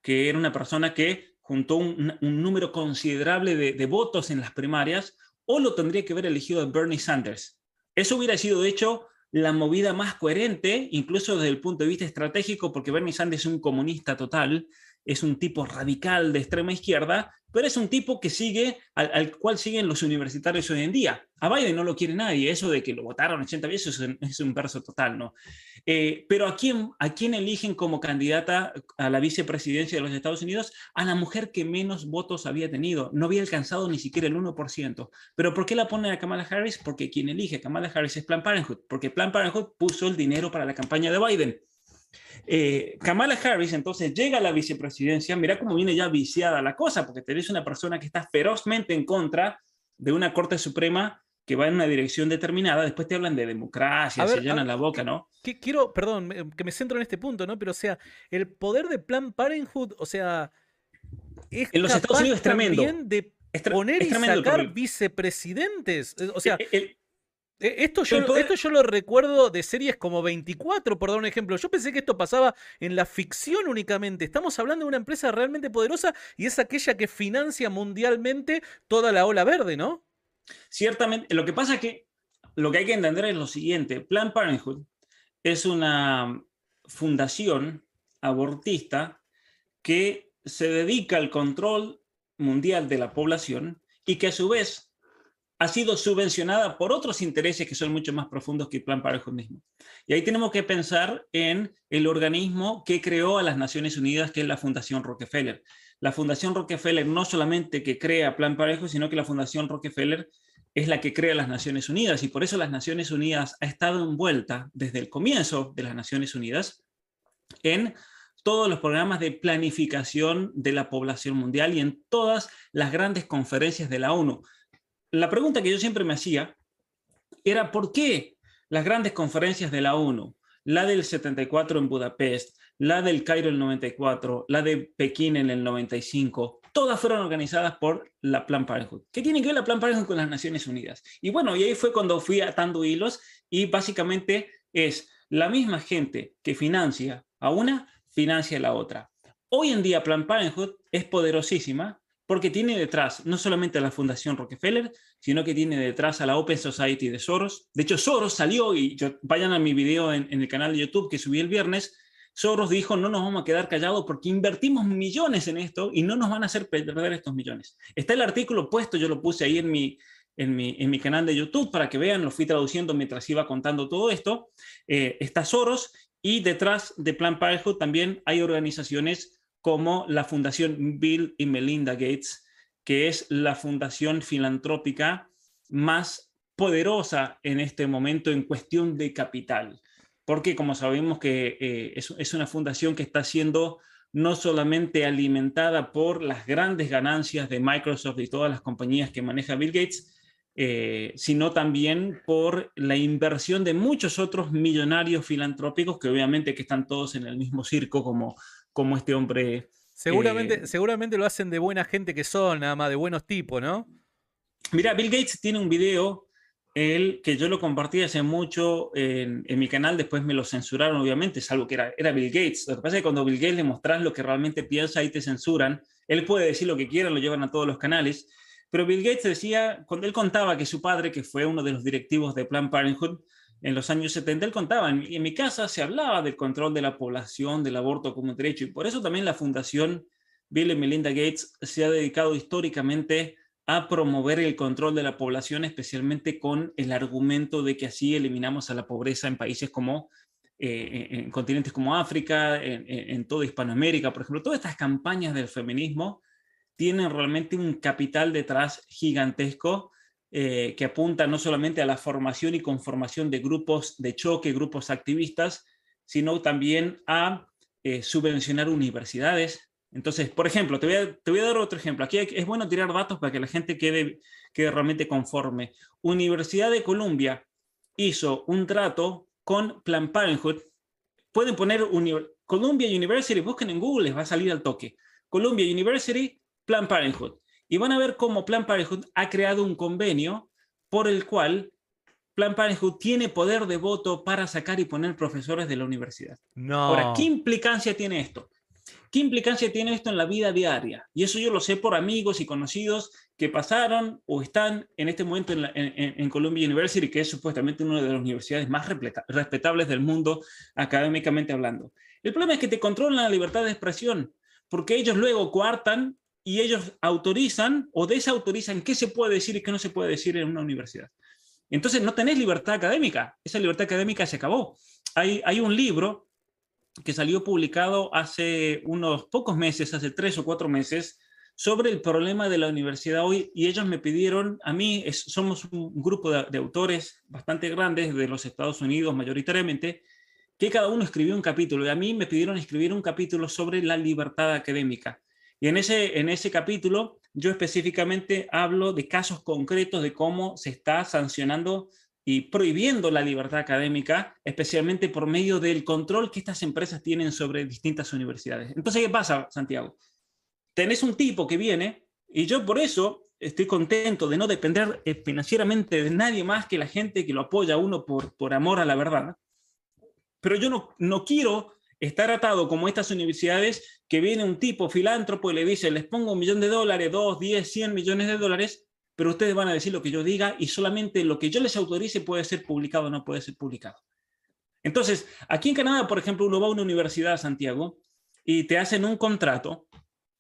que era una persona que juntó un, número considerable de, de votos en las primarias, o lo tendría que haber elegido a Bernie Sanders. Eso hubiera sido, de hecho, la movida más coherente, incluso desde el punto de vista estratégico, porque Bernie Sanders es un comunista total, es un tipo radical de extrema izquierda, pero es un tipo que sigue, al, cual siguen los universitarios hoy en día. A Biden no lo quiere nadie, eso de que lo votaron 80 veces es un, verso total, ¿no? Eh, pero ¿a quién, ¿a quién eligen como candidata a la vicepresidencia de los Estados Unidos? A la mujer que menos votos había tenido, no había alcanzado ni siquiera el 1%. ¿Pero por qué la ponen a Kamala Harris? Porque quien elige a Kamala Harris es Planned Parenthood, porque Planned Parenthood puso el dinero para la campaña de Biden. Eh, Kamala Harris entonces llega a la vicepresidencia, mira cómo viene ya viciada la cosa, porque tenés una persona que está ferozmente en contra de una Corte Suprema que va en una dirección determinada, después te hablan de democracia, se llenan la boca, ¿no? quiero, perdón, que me centro en este punto, ¿no? Pero o sea, el poder de Plan Parenthood, o sea, es en los Estados Unidos es tremendo. de poner y sacar vicepresidentes, o sea, eh, esto yo, esto yo lo recuerdo de series como 24, por dar un ejemplo. Yo pensé que esto pasaba en la ficción únicamente. Estamos hablando de una empresa realmente poderosa y es aquella que financia mundialmente toda la ola verde, ¿no? Ciertamente. Lo que pasa es que lo que hay que entender es lo siguiente. Planned Parenthood es una fundación abortista que se dedica al control mundial de la población y que a su vez ha sido subvencionada por otros intereses que son mucho más profundos que el Plan Parenthood mismo. Y ahí tenemos que pensar en el organismo que creó a las Naciones Unidas, que es la Fundación Rockefeller. La Fundación Rockefeller no solamente que crea Plan Parenthood, sino que la Fundación Rockefeller es la que crea las Naciones Unidas y por eso las Naciones Unidas ha estado envuelta desde el comienzo de las Naciones Unidas en todos los programas de planificación de la población mundial y en todas las grandes conferencias de la ONU la pregunta que yo siempre me hacía era por qué las grandes conferencias de la ONU, la del 74 en Budapest, la del Cairo en el 94, la de Pekín en el 95, todas fueron organizadas por la Plan Parenthood. ¿Qué tiene que ver la Plan Parenthood con las Naciones Unidas? Y bueno, y ahí fue cuando fui atando hilos y básicamente es la misma gente que financia a una, financia a la otra. Hoy en día Plan Parenthood es poderosísima porque tiene detrás no solamente a la Fundación Rockefeller, sino que tiene detrás a la Open Society de Soros. De hecho, Soros salió, y vayan a mi video en, el canal de YouTube que subí el viernes, Soros dijo, no nos vamos a quedar callados porque invertimos millones en esto y no nos van a hacer perder estos millones. Está el artículo puesto, yo lo puse ahí en mi, en mi, en mi canal de YouTube para que vean, lo fui traduciendo mientras iba contando todo esto. Eh, está Soros y detrás de Plan Parenthood también hay organizaciones como la Fundación Bill y Melinda Gates, que es la fundación filantrópica más poderosa en este momento en cuestión de capital. Porque como sabemos que eh, es, una fundación que está siendo no solamente alimentada por las grandes ganancias de Microsoft y todas las compañías que maneja Bill Gates, eh, sino también por la inversión de muchos otros millonarios filantrópicos que obviamente que están todos en el mismo circo como como este hombre. Seguramente, eh, seguramente lo hacen de buena gente que son, nada más de buenos tipos, ¿no? Mira, Bill Gates tiene un video, él, que yo lo compartí hace mucho en, mi canal, después me lo censuraron, obviamente, salvo que era, era Bill Gates. Lo que pasa es que cuando Bill Gates le mostras lo que realmente piensa y te censuran, él puede decir lo que quiera, lo llevan a todos los canales. Pero Bill Gates decía, cuando él contaba que su padre, que fue uno de los directivos de Planned Parenthood, en los años 70, él contaba, en, en mi casa se hablaba del control de la población, del aborto como derecho, y por eso también la Fundación Bill y Melinda Gates se ha dedicado históricamente a promover el control de la población, especialmente con el argumento de que así eliminamos a la pobreza en países como, eh, en continentes como África, en, en toda Hispanoamérica, por ejemplo. Todas estas campañas del feminismo tienen realmente un capital detrás gigantesco eh, que apunta no solamente a la formación y conformación de grupos de choque, grupos activistas, sino también a eh, subvencionar universidades. Entonces, por ejemplo, te voy, a, te voy, a, dar otro ejemplo. Aquí es bueno tirar datos para que la gente quede, quede realmente conforme. Universidad de Columbia hizo un trato con Planned Parenthood. Pueden poner Columbia University, busquen en Google, les va a salir al toque. Columbia University, Planned Parenthood. Y van a ver cómo Planned Parenthood ha creado un convenio por el cual Planned Parenthood tiene poder de voto para sacar y poner profesores de la universidad. No. Ahora, ¿qué implicancia tiene esto? ¿Qué implicancia tiene esto en la vida diaria? Y eso yo lo sé por amigos y conocidos que pasaron o están en este momento en, en, Columbia University, que es supuestamente una de las universidades más respetables del mundo académicamente hablando. El problema es que te controlan la libertad de expresión, porque ellos luego coartan y ellos autorizan o desautorizan qué se puede decir y qué no se puede decir en una universidad. Entonces no tenés libertad académica, esa libertad académica se acabó. Hay, hay un libro que salió publicado hace unos pocos meses, hace tres o cuatro meses, sobre el problema de la universidad hoy y ellos me pidieron, a mí somos un grupo de, de, autores bastante grandes de los Estados Unidos mayoritariamente, que cada uno escribió un capítulo y a mí me pidieron escribir un capítulo sobre la libertad académica. Y en ese, en ese capítulo yo específicamente hablo de casos concretos de cómo se está sancionando y prohibiendo la libertad académica, especialmente por medio del control que estas empresas tienen sobre distintas universidades. Entonces, ¿qué pasa, Santiago? Tenés un tipo que viene, y yo por eso estoy contento de no depender eh, financieramente de nadie más que la gente que lo apoya a uno por, por amor a la verdad. Pero yo no, no quiero estar atado como estas universidades que viene un tipo filántropo y le dice, les pongo un millón de dólares, dos, diez, cien millones de dólares, pero ustedes van a decir lo que yo diga y solamente lo que yo les autorice puede ser publicado o no puede ser publicado. Entonces, aquí en Canadá, por ejemplo, uno va a una universidad, Santiago, y te hacen un contrato,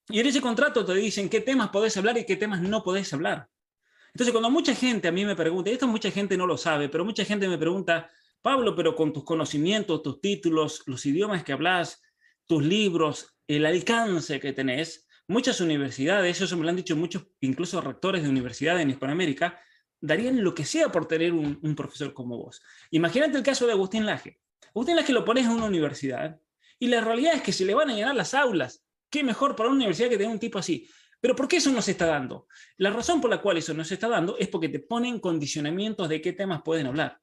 y en ese contrato te dicen qué temas podés hablar y qué temas no podés hablar. Entonces, cuando mucha gente a mí me pregunta, y esto mucha gente no lo sabe, pero mucha gente me pregunta, Pablo, pero con tus conocimientos, tus títulos, los idiomas que hablas, tus libros, el alcance que tenés, muchas universidades, eso me lo han dicho muchos, incluso rectores de universidades en Hispanoamérica, darían lo que sea por tener un, profesor como vos. Imagínate el caso de Agustín Laje. Agustín Laje lo pones en una universidad y la realidad es que se le van a llenar las aulas. ¿Qué mejor para una universidad que tener un tipo así? Pero ¿por qué eso no se está dando? La razón por la cual eso no se está dando es porque te ponen condicionamientos de qué temas pueden hablar.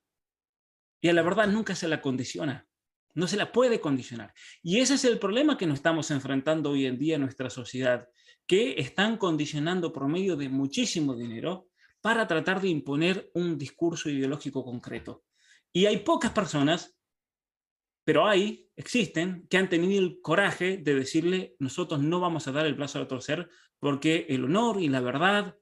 Y a la verdad nunca se la condiciona. No se la puede condicionar. Y ese es el problema que nos estamos enfrentando hoy en día en nuestra sociedad, que están condicionando por medio de muchísimo dinero para tratar de imponer un discurso ideológico concreto. Y hay pocas personas, pero hay, existen, que han tenido el coraje de decirle, nosotros no vamos a dar el brazo a ser porque el honor y la verdad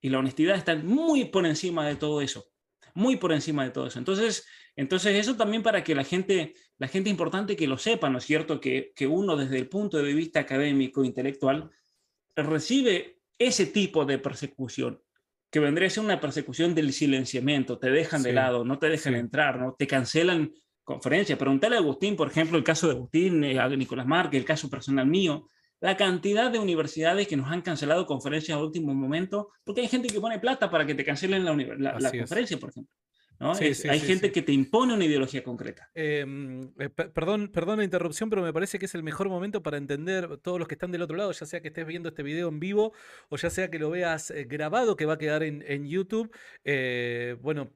y la honestidad están muy por encima de todo eso muy por encima de todo eso. Entonces, entonces eso también para que la gente, la gente importante que lo sepa, ¿no es cierto? Que, que uno desde el punto de vista académico, intelectual, recibe ese tipo de persecución, que vendría a ser una persecución del silenciamiento, te dejan de lado, no te dejan entrar, ¿no? Te cancelan conferencias. Preguntale a Agustín, por ejemplo, el caso de Agustín, eh, a Nicolás Márquez, el caso personal mío, la cantidad de universidades que nos han cancelado conferencias a último momento, porque hay gente que pone plata para que te cancelen la, la, conferencia, por ejemplo. ¿No? hay gente que te impone una ideología concreta. Em, eh, perdón, perdón la interrupción, pero me parece que es el mejor momento para entender todos los que están del otro lado, ya sea que estés viendo este video en vivo o ya sea que lo veas eh, grabado, que va a quedar en, en YouTube. Eh, bueno,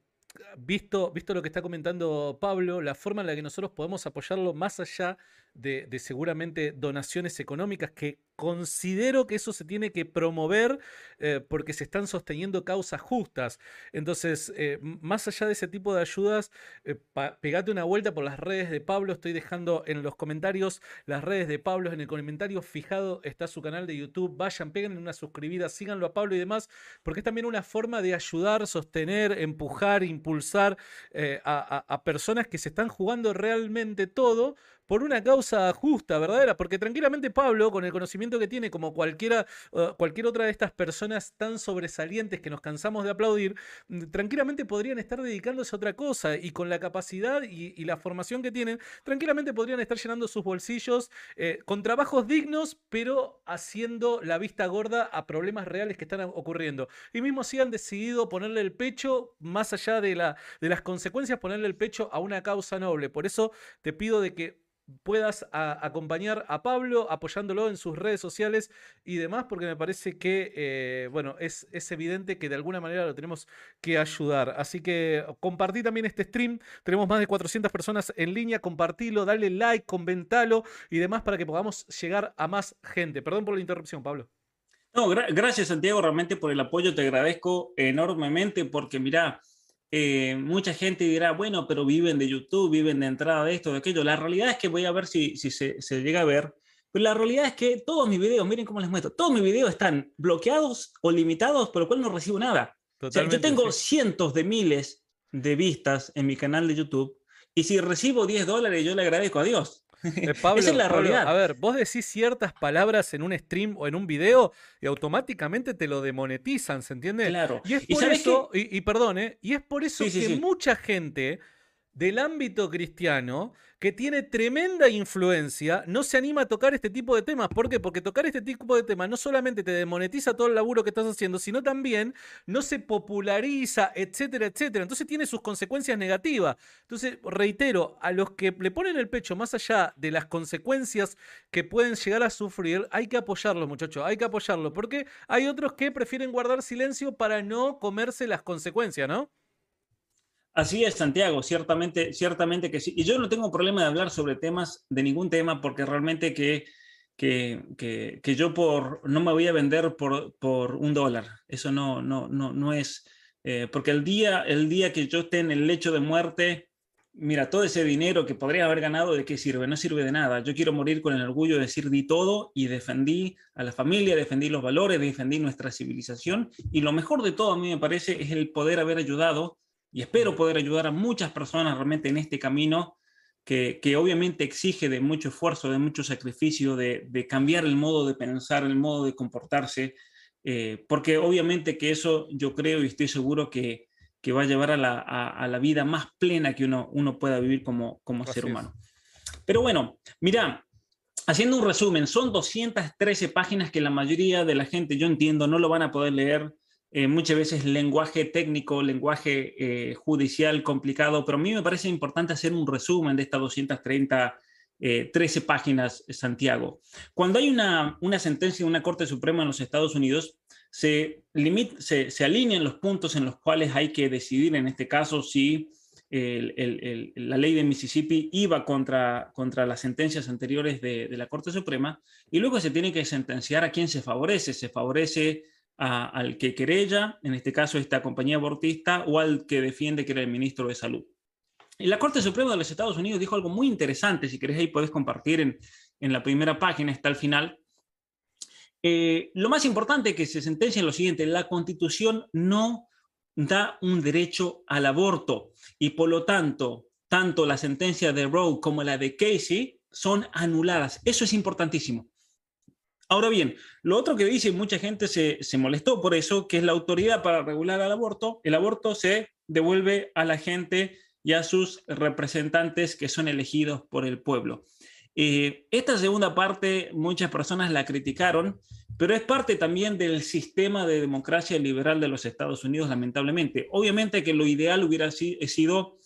visto, visto lo que está comentando Pablo, la forma en la que nosotros podemos apoyarlo más allá de, seguramente donaciones económicas, que considero que eso se tiene que promover eh, porque se están sosteniendo causas justas. Entonces, eh, más allá de ese tipo de ayudas, eh, pegate una vuelta por las redes de Pablo. Estoy dejando en los comentarios las redes de Pablo. En el comentario fijado está su canal de YouTube. Vayan, peguen una suscribida, síganlo a Pablo y demás, porque es también una forma de ayudar, sostener, empujar, impulsar a personas que se están jugando realmente todo por una causa justa, verdadera, porque tranquilamente Pablo, con el conocimiento que tiene, como cualquiera, uh, cualquier otra de estas personas tan sobresalientes que nos cansamos de aplaudir, mm, tranquilamente podrían estar dedicándose a otra cosa y con la capacidad y, la formación que tienen, tranquilamente podrían estar llenando sus bolsillos eh, con trabajos dignos, pero haciendo la vista gorda a problemas reales que están ocurriendo. Y mismo si han decidido ponerle el pecho, más allá de, la, de las consecuencias, ponerle el pecho a una causa noble. Por eso te pido de que puedas acompañar a Pablo apoyándolo en sus redes sociales y demás, porque me parece que, eh, bueno, es, es, evidente que de alguna manera lo tenemos que ayudar. Así que compartí también este stream, tenemos más de 400 personas en línea, compartilo, dale like, comentalo y demás para que podamos llegar a más gente. Perdón por la interrupción, Pablo. No, gracias Santiago, realmente por el apoyo, te agradezco enormemente porque mira, eh, mucha gente dirá, bueno, pero viven de YouTube, viven de entrada de esto, de aquello. La realidad es que voy a ver si, si se, se, llega a ver, pero la realidad es que todos mis videos, miren cómo les muestro, todos mis videos están bloqueados o limitados, por lo cual no recibo nada. yo tengo cientos de miles de vistas en mi canal de YouTube y si recibo 10 dólares yo le agradezco a Dios. Eh, Pablo, <laughs> Esa es la realidad. a ver, vos decís ciertas palabras en un stream o en un video y automáticamente te lo demonetizan, ¿se entiende? Claro. Y es por eso, y, perdón, ¿eh? y es por eso que mucha gente del ámbito cristiano que tiene tremenda influencia, no se anima a tocar este tipo de temas. ¿Por qué? Porque tocar este tipo de temas no solamente te demonetiza todo el laburo que estás haciendo, sino también no se populariza, etcétera, etcétera. Entonces tiene sus consecuencias negativas. Entonces, reitero, a los que le ponen el pecho más allá de las consecuencias que pueden llegar a sufrir, hay que apoyarlo, muchachos, hay que apoyarlo, porque hay otros que prefieren guardar silencio para no comerse las consecuencias, ¿no? Así es, Santiago, ciertamente, ciertamente que sí. Y yo no tengo problema de hablar sobre temas, de ningún tema, porque realmente que, que, que, yo por, no me voy a vender por, por un dólar. Eso no, no, no, no es, eh, porque el día, el día que yo esté en el lecho de muerte, mira, todo ese dinero que podría haber ganado, ¿de qué sirve? No sirve de nada. Yo quiero morir con el orgullo de decir, di todo y defendí a la familia, defendí los valores, defendí nuestra civilización. Y lo mejor de todo a mí me parece es el poder haber ayudado y espero poder ayudar a muchas personas realmente en este camino que, que obviamente exige de mucho esfuerzo, de mucho sacrificio, de, de, cambiar el modo de pensar, el modo de comportarse, eh, porque obviamente que eso yo creo y estoy seguro que, que va a llevar a la, a, la, vida más plena que uno, uno pueda vivir como, como ser humano. Pero bueno, mira, haciendo un resumen, son 213 páginas que la mayoría de la gente, yo entiendo, no lo van a poder leer eh, muchas veces lenguaje técnico, lenguaje eh, judicial complicado, pero a mí me parece importante hacer un resumen de estas 230, 13 eh, páginas, Santiago. Cuando hay una, una sentencia de una Corte Suprema en los Estados Unidos, se, se, se, alinean los puntos en los cuales hay que decidir, en este caso, si la ley de Mississippi iba contra, contra las sentencias anteriores de, de, la Corte Suprema, y luego se tiene que sentenciar a quién se favorece. Se favorece al que querella, en este caso esta compañía abortista, o al que defiende que era el ministro de Salud. Y la Corte Suprema de los Estados Unidos dijo algo muy interesante, si querés ahí podés compartir en, en la primera página, está al final. Eh, lo más importante que se sentencia es lo siguiente, la constitución no da un derecho al aborto y por lo tanto, tanto la sentencia de Roe como la de Casey son anuladas. Eso es importantísimo. Ahora bien, lo otro que dice, mucha gente se, molestó por eso, que es la autoridad para regular el aborto, el aborto se devuelve a la gente y a sus representantes que son elegidos por el pueblo. Eh, esta segunda parte muchas personas la criticaron, pero es parte también del sistema de democracia liberal de los Estados Unidos, lamentablemente. Obviamente que lo ideal hubiera sido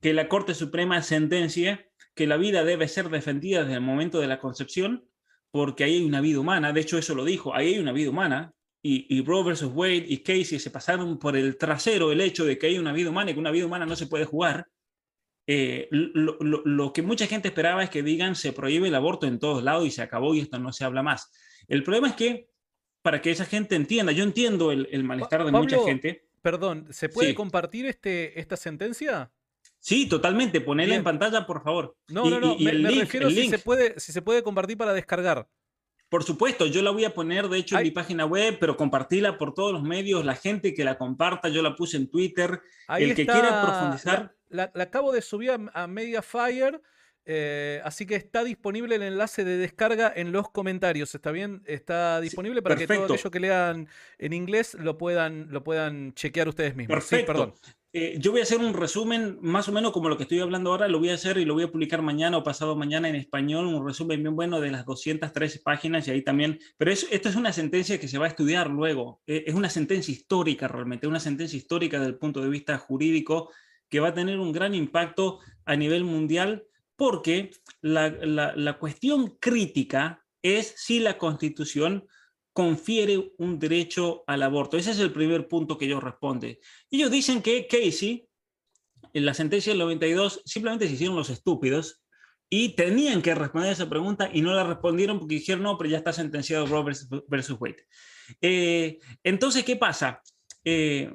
que la Corte Suprema sentencie que la vida debe ser defendida desde el momento de la concepción porque ahí hay una vida humana, de hecho eso lo dijo, ahí hay una vida humana, y, y Roe versus Wade y Casey se pasaron por el trasero el hecho de que hay una vida humana y que una vida humana no se puede jugar. Eh, lo, lo, que mucha gente esperaba es que digan se prohíbe el aborto en todos lados y se acabó y esto no se habla más. El problema es que, para que esa gente entienda, yo entiendo el, el malestar de mucha gente. Perdón, ¿se puede compartir este, esta sentencia? Sí, totalmente. Ponela en pantalla, por favor. No, no, no. me, refiero si se, puede, si se puede compartir para descargar. Por supuesto, yo la voy a poner, de hecho, en mi página web, pero compartila por todos los medios. La gente que la comparta, yo la puse en Twitter. el que quiera profundizar. La, acabo de subir a, Mediafire Eh, así que está disponible el enlace de descarga en los comentarios. ¿Está bien? Está disponible para que todos aquellos que lean en inglés lo puedan, lo puedan chequear ustedes mismos. Perfecto. perdón. Eh, yo voy a hacer un resumen más o menos como lo que estoy hablando ahora, lo voy a hacer y lo voy a publicar mañana o pasado mañana en español, un resumen bien bueno de las 213 páginas y ahí también, pero esto es una sentencia que se va a estudiar luego, eh, es una sentencia histórica realmente, una sentencia histórica desde el punto de vista jurídico que va a tener un gran impacto a nivel mundial porque la cuestión crítica es si la constitución confiere un derecho al aborto. Ese es el primer punto que ellos responden. Ellos dicen que Casey, en la sentencia del 92, simplemente se hicieron los estúpidos y tenían que responder esa pregunta y no la respondieron porque dijeron, no, pero ya está sentenciado Roberts versus Wade. Eh, entonces, ¿qué pasa? Eh,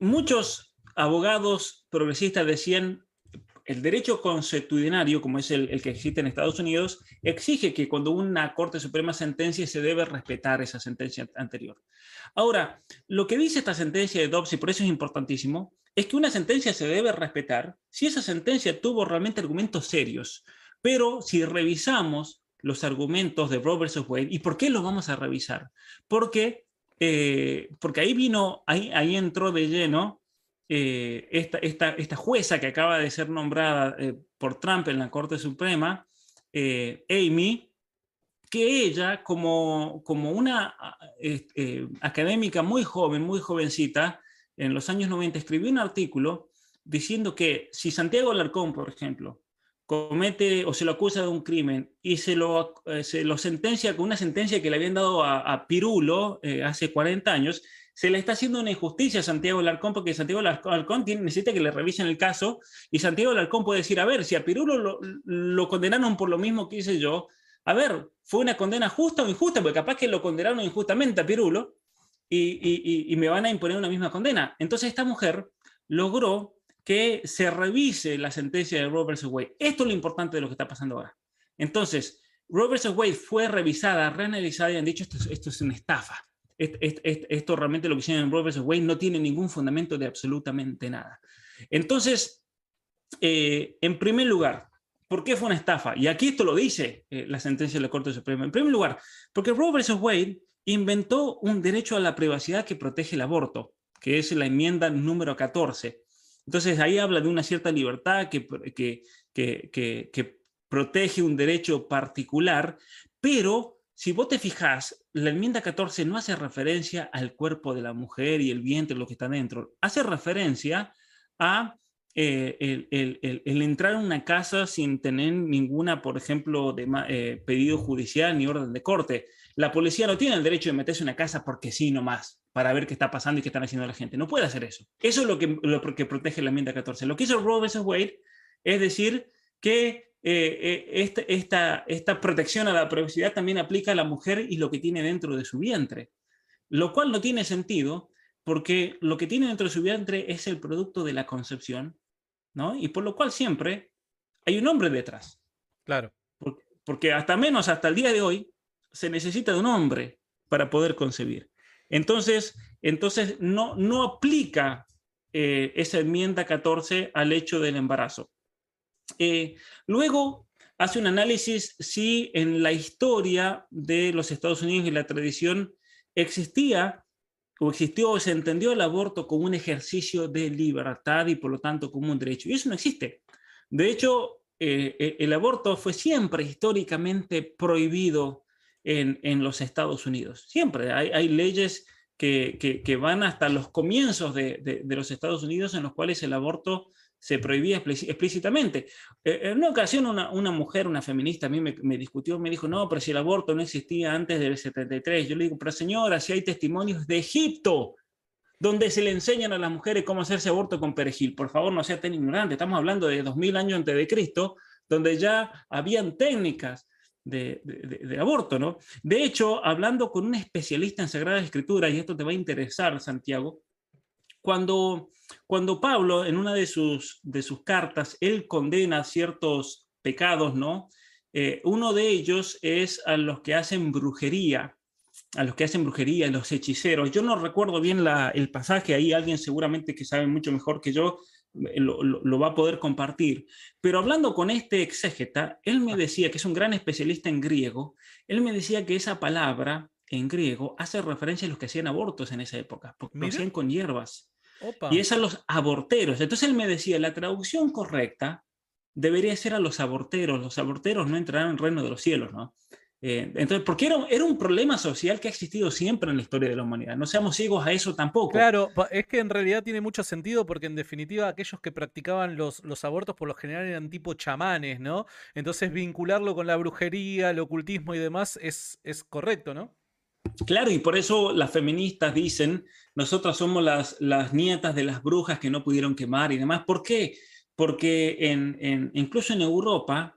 muchos abogados progresistas decían, el derecho consuetudinario, como es el, que existe en Estados Unidos, exige que cuando una Corte Suprema sentencia se debe respetar esa sentencia anterior. Ahora, lo que dice esta sentencia de Dobbs, y por eso es importantísimo, es que una sentencia se debe respetar si esa sentencia tuvo realmente argumentos serios. Pero si revisamos los argumentos de Roberts Wade, ¿y por qué los vamos a revisar? Porque, eh, porque ahí vino, ahí, ahí entró de lleno eh, esta, esta, esta, jueza que acaba de ser nombrada eh, por Trump en la Corte Suprema, eh, Amy, que ella, como, como una académica muy joven, muy jovencita, en los años 90 escribió un artículo diciendo que si Santiago Alarcón, por ejemplo, comete o se lo acusa de un crimen y se lo, se lo sentencia con una sentencia que le habían dado a, a Pirulo hace 40 años, se le está haciendo una injusticia a Santiago Larcón porque Santiago Larcón necesita que le revisen el caso y Santiago Larcón puede decir, a ver, si a Pirulo lo, condenaron por lo mismo que hice yo, a ver, ¿fue una condena justa o injusta? Porque capaz que lo condenaron injustamente a Pirulo y, me van a imponer una misma condena. Entonces esta mujer logró que se revise la sentencia de Robert Wade. Esto es lo importante de lo que está pasando ahora. Entonces, Robert Wade fue revisada, reanalizada y han dicho esto, esto es una estafa esto realmente lo que hicieron en Roe vs. Wade no tiene ningún fundamento de absolutamente nada. Entonces, eh, en primer lugar, ¿por qué fue una estafa? Y aquí esto lo dice eh, la sentencia de la Corte Suprema. En primer lugar, porque Roe vs. Wade inventó un derecho a la privacidad que protege el aborto, que es la enmienda número 14. Entonces ahí habla de una cierta libertad que, que, que, que protege un derecho particular, pero si vos te fijas, la enmienda 14 no hace referencia al cuerpo de la mujer y el vientre, lo que está dentro. Hace referencia a eh, el, entrar en una casa sin tener ninguna, por ejemplo, de, eh, pedido judicial ni orden de corte. La policía no tiene el derecho de meterse en una casa porque sí, nomás, para ver qué está pasando y qué están haciendo la gente. No puede hacer eso. Eso es lo que, lo que protege la enmienda 14. Lo que hizo Roe vs. Wade es decir que eh, eh, esta, esta, protección a la privacidad también aplica a la mujer y lo que tiene dentro de su vientre, lo cual no tiene sentido porque lo que tiene dentro de su vientre es el producto de la concepción, ¿no? Y por lo cual siempre hay un hombre detrás. Claro. Porque, hasta menos hasta el día de hoy se necesita de un hombre para poder concebir. Entonces, entonces no, no aplica eh, esa enmienda 14 al hecho del embarazo. Eh, luego hace un análisis si en la historia de los Estados Unidos y la tradición existía o existió o se entendió el aborto como un ejercicio de libertad y por lo tanto como un derecho. Y eso no existe. De hecho, eh, eh, el aborto fue siempre históricamente prohibido en, los Estados Unidos. Siempre hay, leyes que, van hasta los comienzos de, de, los Estados Unidos en los cuales el aborto se prohibía explícitamente. Eh, en una ocasión una, una, mujer, una feminista, a mí me, discutió, me dijo, no, pero si el aborto no existía antes del 73, yo le digo, pero señora, si hay testimonios de Egipto, donde se le enseñan a las mujeres cómo hacerse aborto con perejil, por favor no sea tan ignorante, estamos hablando de 2000 años antes de Cristo, donde ya habían técnicas de, de, aborto, ¿no? De hecho, hablando con un especialista en Sagrada Escritura, y esto te va a interesar, Santiago, cuando, cuando Pablo, en una de sus, de sus cartas, él condena ciertos pecados, ¿no? Eh, uno de ellos es a los que hacen brujería, a los que hacen brujería, los hechiceros. Yo no recuerdo bien la, el pasaje, ahí alguien seguramente que sabe mucho mejor que yo lo, va a poder compartir. Pero hablando con este exégeta, él me decía, que es un gran especialista en griego, él me decía que esa palabra en griego hace referencia a los que hacían abortos en esa época, porque lo hacían con hierbas. Y es a los aborteros. Entonces él me decía, la traducción correcta debería ser a los aborteros. Los aborteros no entrarán en el reino de los cielos, ¿no? Eh, entonces, porque era, era un problema social que ha existido siempre en la historia de la humanidad. No seamos ciegos a eso tampoco. Claro, es que en realidad tiene mucho sentido porque en definitiva aquellos que practicaban los, los abortos por lo general eran tipo chamanes, ¿no? Entonces vincularlo con la brujería, el ocultismo y demás es, es correcto, ¿no? Claro, y por eso las feministas dicen, nosotras somos las, las nietas de las brujas que no pudieron quemar y demás. ¿Por qué? Porque en, incluso en Europa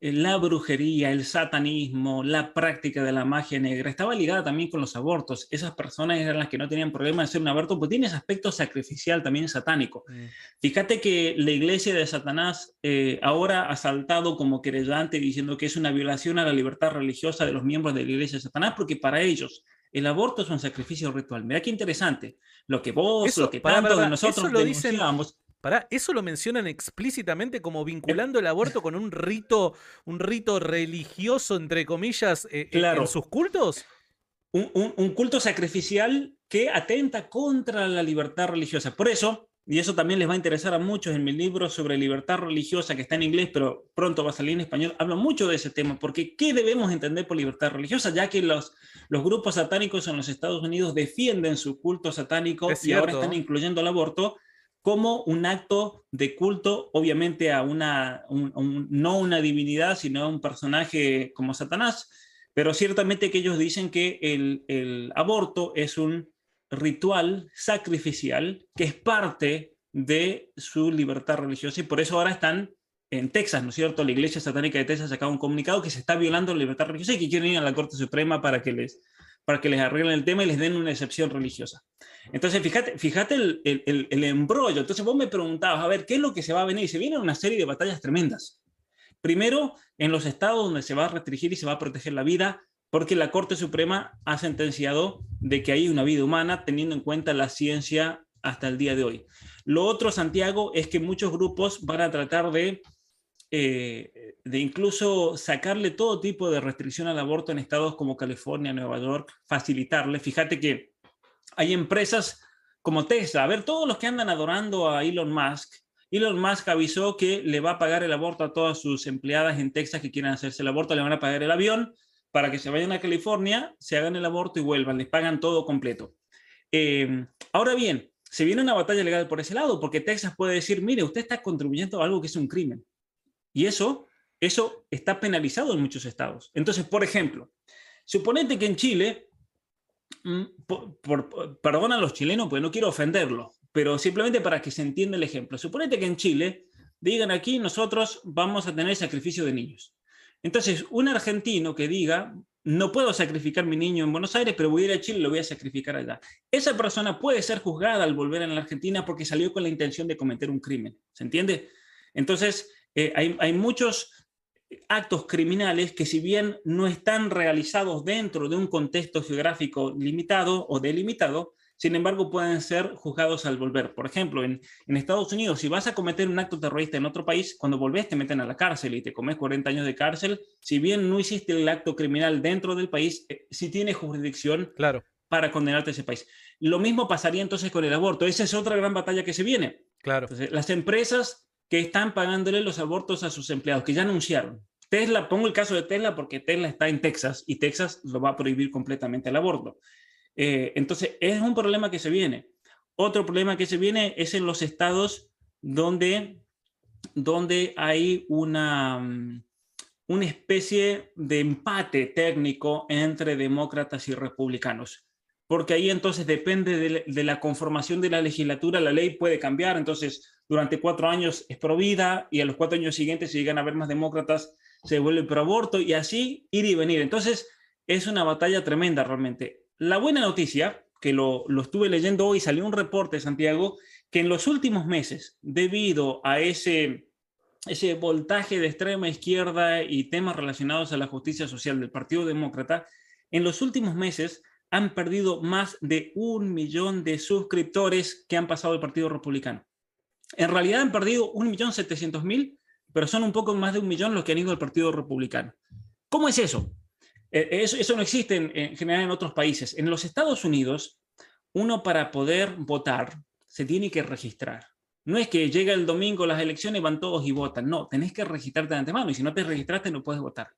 la brujería, el satanismo, la práctica de la magia negra estaba ligada también con los abortos. Esas personas eran las que no tenían problema de hacer un aborto, pues tiene ese aspecto sacrificial también satánico. Mm. Fíjate que la iglesia de Satanás eh, ahora ha saltado como querellante diciendo que es una violación a la libertad religiosa de los miembros de la iglesia de Satanás, porque para ellos el aborto es un sacrificio ritual. Mira qué interesante. Lo que vos, lo que tanto de nosotros lo denunciamos. Para eso lo mencionan explícitamente como vinculando el aborto con un rito, un rito religioso, entre comillas, eh, eh, en sus cultos. Un, culto sacrificial que atenta contra la libertad religiosa. Por eso, y eso también les va a interesar a muchos en mi libro sobre libertad religiosa, que está en inglés, pero pronto va a salir en español, hablo mucho de ese tema, porque ¿qué debemos entender por libertad religiosa? Ya que los, los grupos satánicos en los Estados Unidos defienden su culto satánico y ahora están incluyendo el aborto como un acto de culto, obviamente a una, no una divinidad, sino a un personaje como Satanás, pero ciertamente que ellos dicen que el, aborto es un ritual sacrificial que es parte de su libertad religiosa y por eso ahora están en Texas, ¿no es cierto? La Iglesia Satánica de Texas ha sacado un comunicado que se está violando la libertad religiosa y que quieren ir a la Corte Suprema para que les, para que les arreglen el tema y les den una excepción religiosa. Entonces, fíjate, fíjate el, embrollo. Entonces, vos me preguntabas, a ver, ¿qué es lo que se va a venir? Se viene una serie de batallas tremendas. Primero, en los estados donde se va a restringir y se va a proteger la vida, porque la Corte Suprema ha sentenciado de que hay una vida humana teniendo en cuenta la ciencia hasta el día de hoy. Lo otro, Santiago, es que muchos grupos van a tratar de eh, de incluso sacarle todo tipo de restricción al aborto en estados como California, Nueva York, facilitarle. Fíjate que hay empresas como Tesla, a ver, todos los que andan adorando a Elon Musk, Elon Musk avisó que le va a pagar el aborto a todas sus empleadas en Texas que quieran hacerse el aborto, le van a pagar el avión para que se vayan a California, se hagan el aborto y vuelvan, les pagan todo completo. Eh, ahora bien, se viene una batalla legal por ese lado, porque Texas puede decir, mire, usted está contribuyendo a algo que es un crimen. Y eso, eso está penalizado en muchos estados. Entonces, por ejemplo, suponete que en Chile, mm, perdona a los chilenos, pues no quiero ofenderlos, pero simplemente para que se entienda el ejemplo. Suponete que en Chile digan aquí nosotros vamos a tener sacrificio de niños. Entonces, un argentino que diga, no puedo sacrificar mi niño en Buenos Aires, pero voy a ir a Chile y lo voy a sacrificar allá. Esa persona puede ser juzgada al volver a la Argentina porque salió con la intención de cometer un crimen. ¿Se entiende? Entonces, eh, hay, muchos actos criminales que si bien no están realizados dentro de un contexto geográfico limitado o delimitado, sin embargo pueden ser juzgados al volver. Por ejemplo, en, Estados Unidos, si vas a cometer un acto terrorista en otro país, cuando volvés te meten a la cárcel y te comes 40 años de cárcel, si bien no hiciste el acto criminal dentro del país, eh, si tienes jurisdicción claro. para condenarte a ese país. Lo mismo pasaría entonces con el aborto. Esa es otra gran batalla que se viene. Claro. las empresas que están pagándole los abortos a sus empleados, que ya anunciaron. Tesla, pongo el caso de Tesla porque Tesla está en Texas y Texas lo va a prohibir completamente el aborto. Eh, entonces, es un problema que se viene. Otro problema que se viene es en los estados donde, donde hay una, mm, una especie de empate técnico entre demócratas y republicanos porque ahí entonces depende de, la conformación de la legislatura, la ley puede cambiar, entonces durante cuatro años es pro vida y a los cuatro años siguientes, si llegan a haber más demócratas, se vuelve pro aborto y así ir y venir. Entonces es una batalla tremenda realmente. La buena noticia, que lo, lo estuve leyendo hoy, salió un reporte, Santiago, que en los últimos meses, debido a ese, ese voltaje de extrema izquierda y temas relacionados a la justicia social del Partido Demócrata, en los últimos meses han perdido más de un millón de suscriptores que han pasado al Partido Republicano. En realidad han perdido 1.700.000, pero son un poco más de un millón los que han ido al Partido Republicano. ¿Cómo es eso? Eh, eso, no existe en, en, general en otros países. En los Estados Unidos, uno para poder votar se tiene que registrar. No es que llega el domingo las elecciones, van todos y votan. No, tenés que registrarte de antemano y si no te registraste no puedes votar.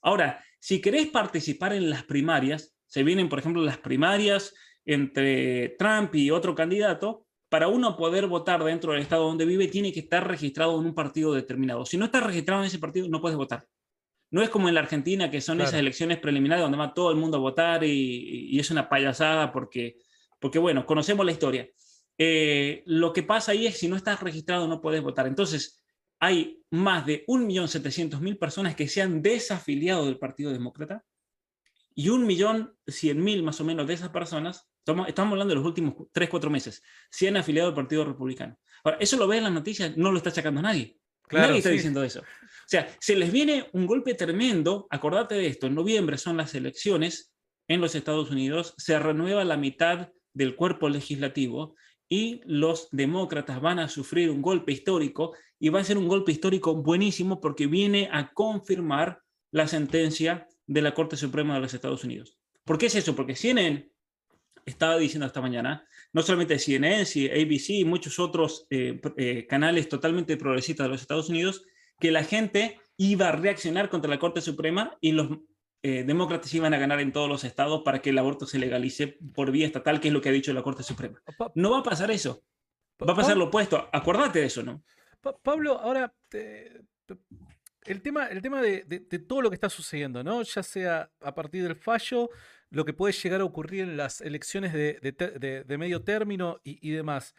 Ahora, si querés participar en las primarias, se vienen, por ejemplo, las primarias entre Trump y otro candidato, para uno poder votar dentro del estado donde vive, tiene que estar registrado en un partido determinado. Si no estás registrado en ese partido, no puedes votar. No es como en la Argentina, que son claro. esas elecciones preliminares donde va todo el mundo a votar y, y es una payasada porque, porque, bueno, conocemos la historia. Eh, lo que pasa ahí es si no estás registrado no puedes votar. Entonces, hay más de 1.700.000 personas que se han desafiliado del Partido Demócrata y 1.100.000 más o menos de esas personas, estamos, estamos hablando de los últimos 3, 4 meses, se han afiliado al Partido Republicano. Ahora, eso lo ves en las noticias, no lo está sacando nadie. Claro, nadie está sí. diciendo eso. O sea, se les viene un golpe tremendo, acordate de esto, en noviembre son las elecciones en los Estados Unidos, se renueva la mitad del cuerpo legislativo y los demócratas van a sufrir un golpe histórico y va a ser un golpe histórico buenísimo porque viene a confirmar la sentencia de la Corte Suprema de los Estados Unidos. ¿Por qué es eso? Porque CNN estaba diciendo esta mañana, no solamente CNN, sino ABC y muchos otros eh, eh, canales totalmente progresistas de los Estados Unidos, que la gente iba a reaccionar contra la Corte Suprema y los eh, demócratas iban a ganar en todos los estados para que el aborto se legalice por vía estatal, que es lo que ha dicho la Corte Suprema. No va a pasar eso. Va a pasar lo opuesto. Acuérdate de eso, ¿no? Pablo, ahora, te, el tema, el tema de, de, todo lo que está sucediendo, ¿no? Ya sea a partir del fallo, lo que puede llegar a ocurrir en las elecciones de, de medio término y, y demás.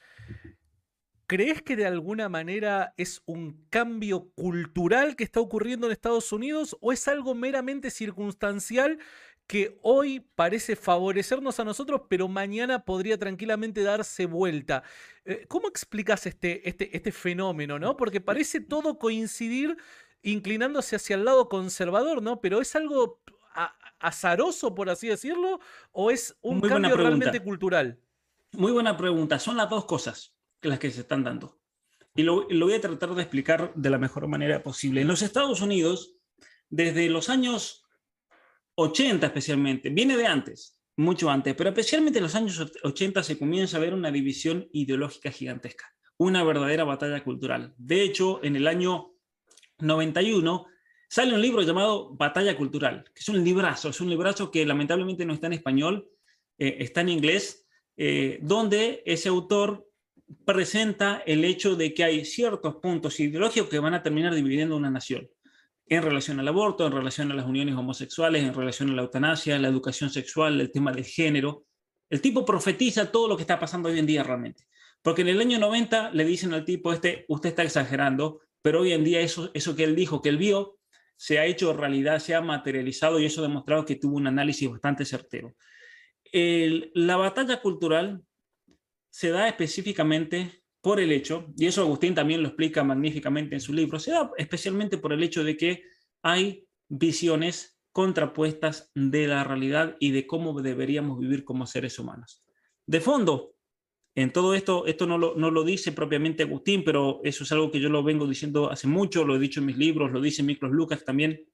¿Crees que de alguna manera es un cambio cultural que está ocurriendo en Estados Unidos o es algo meramente circunstancial que hoy parece favorecernos a nosotros, pero mañana podría tranquilamente darse vuelta? Eh, ¿Cómo explicas este, este, este fenómeno? ¿no? Porque parece todo coincidir inclinándose hacia el lado conservador, ¿no? Pero es algo azaroso, por así decirlo, o es un Muy cambio realmente cultural? Muy buena pregunta. Son las dos cosas las que se están dando. Y lo, lo, voy a tratar de explicar de la mejor manera posible. En los Estados Unidos, desde los años 80 especialmente, viene de antes, mucho antes, pero especialmente en los años 80 se comienza a ver una división ideológica gigantesca, una verdadera batalla cultural. De hecho, en el año 91 sale un libro llamado Batalla Cultural, que es un librazo, es un librazo que lamentablemente no está en español, eh, está en inglés, eh, donde ese autor presenta el hecho de que hay ciertos puntos ideológicos que van a terminar dividiendo una nación en relación al aborto, en relación a las uniones homosexuales, en relación a la eutanasia, la educación sexual, el tema del género. El tipo profetiza todo lo que está pasando hoy en día realmente. Porque en el año 90 le dicen al tipo este, usted está exagerando, pero hoy en día eso, eso que él dijo, que él vio, se ha hecho realidad, se ha materializado y eso ha demostrado que tuvo un análisis bastante certero. La batalla cultural se da específicamente por el hecho, y eso Agustín también lo explica magníficamente en su libro, se da especialmente por el hecho de que hay visiones contrapuestas de la realidad y de cómo deberíamos vivir como seres humanos. De fondo, en todo esto, esto no lo, dice propiamente Agustín, pero eso es algo que yo lo vengo diciendo hace mucho, lo he dicho en mis libros, lo dice Miklos Lucas también,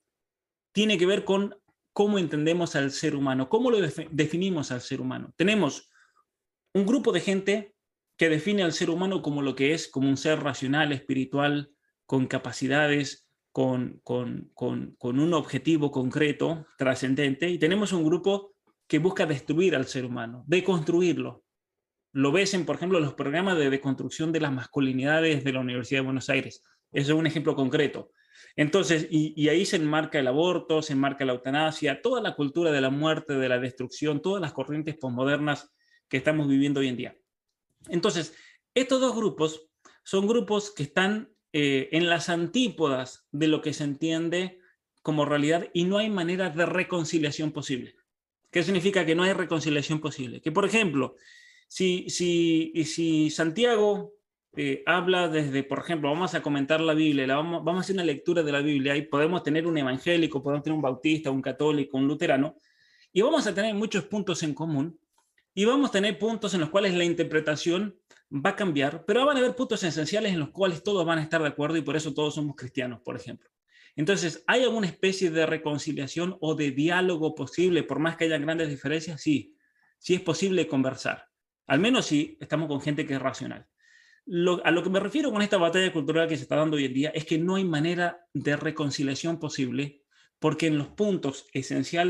tiene que ver con cómo entendemos al ser humano, cómo lo definimos al ser humano. Tenemos un grupo de gente que define al ser humano como lo que es, como un ser racional, espiritual, con capacidades, con, con un objetivo concreto, trascendente, y tenemos un grupo que busca destruir al ser humano, deconstruirlo. Lo ves en, por ejemplo, los programas de deconstrucción de las masculinidades de la Universidad de Buenos Aires. Eso es un ejemplo concreto. Entonces, y, ahí se enmarca el aborto, se enmarca la eutanasia, toda la cultura de la muerte, de la destrucción, todas las corrientes posmodernas que estamos viviendo hoy en día. Entonces, estos dos grupos son grupos que están eh, en las antípodas de lo que se entiende como realidad y no hay manera de reconciliación posible. ¿Qué significa que no hay reconciliación posible? Que, por ejemplo, si, si, si Santiago eh, habla desde, por ejemplo, vamos a comentar la Biblia, la vamos, vamos a hacer una lectura de la Biblia y podemos tener un evangélico, podemos tener un bautista, un católico, un luterano, y vamos a tener muchos puntos en común, y vamos a tener puntos en los cuales la interpretación va a cambiar, pero van a haber puntos esenciales en los cuales todos van a estar de acuerdo y por eso todos somos cristianos, por ejemplo. Entonces, ¿hay alguna especie de reconciliación o de diálogo posible, por más que haya grandes diferencias? Sí, sí es posible conversar, al menos si estamos con gente que es racional. a lo que me refiero con esta batalla cultural que se está dando hoy en día es que no hay manera de reconciliación posible porque en los puntos esenciales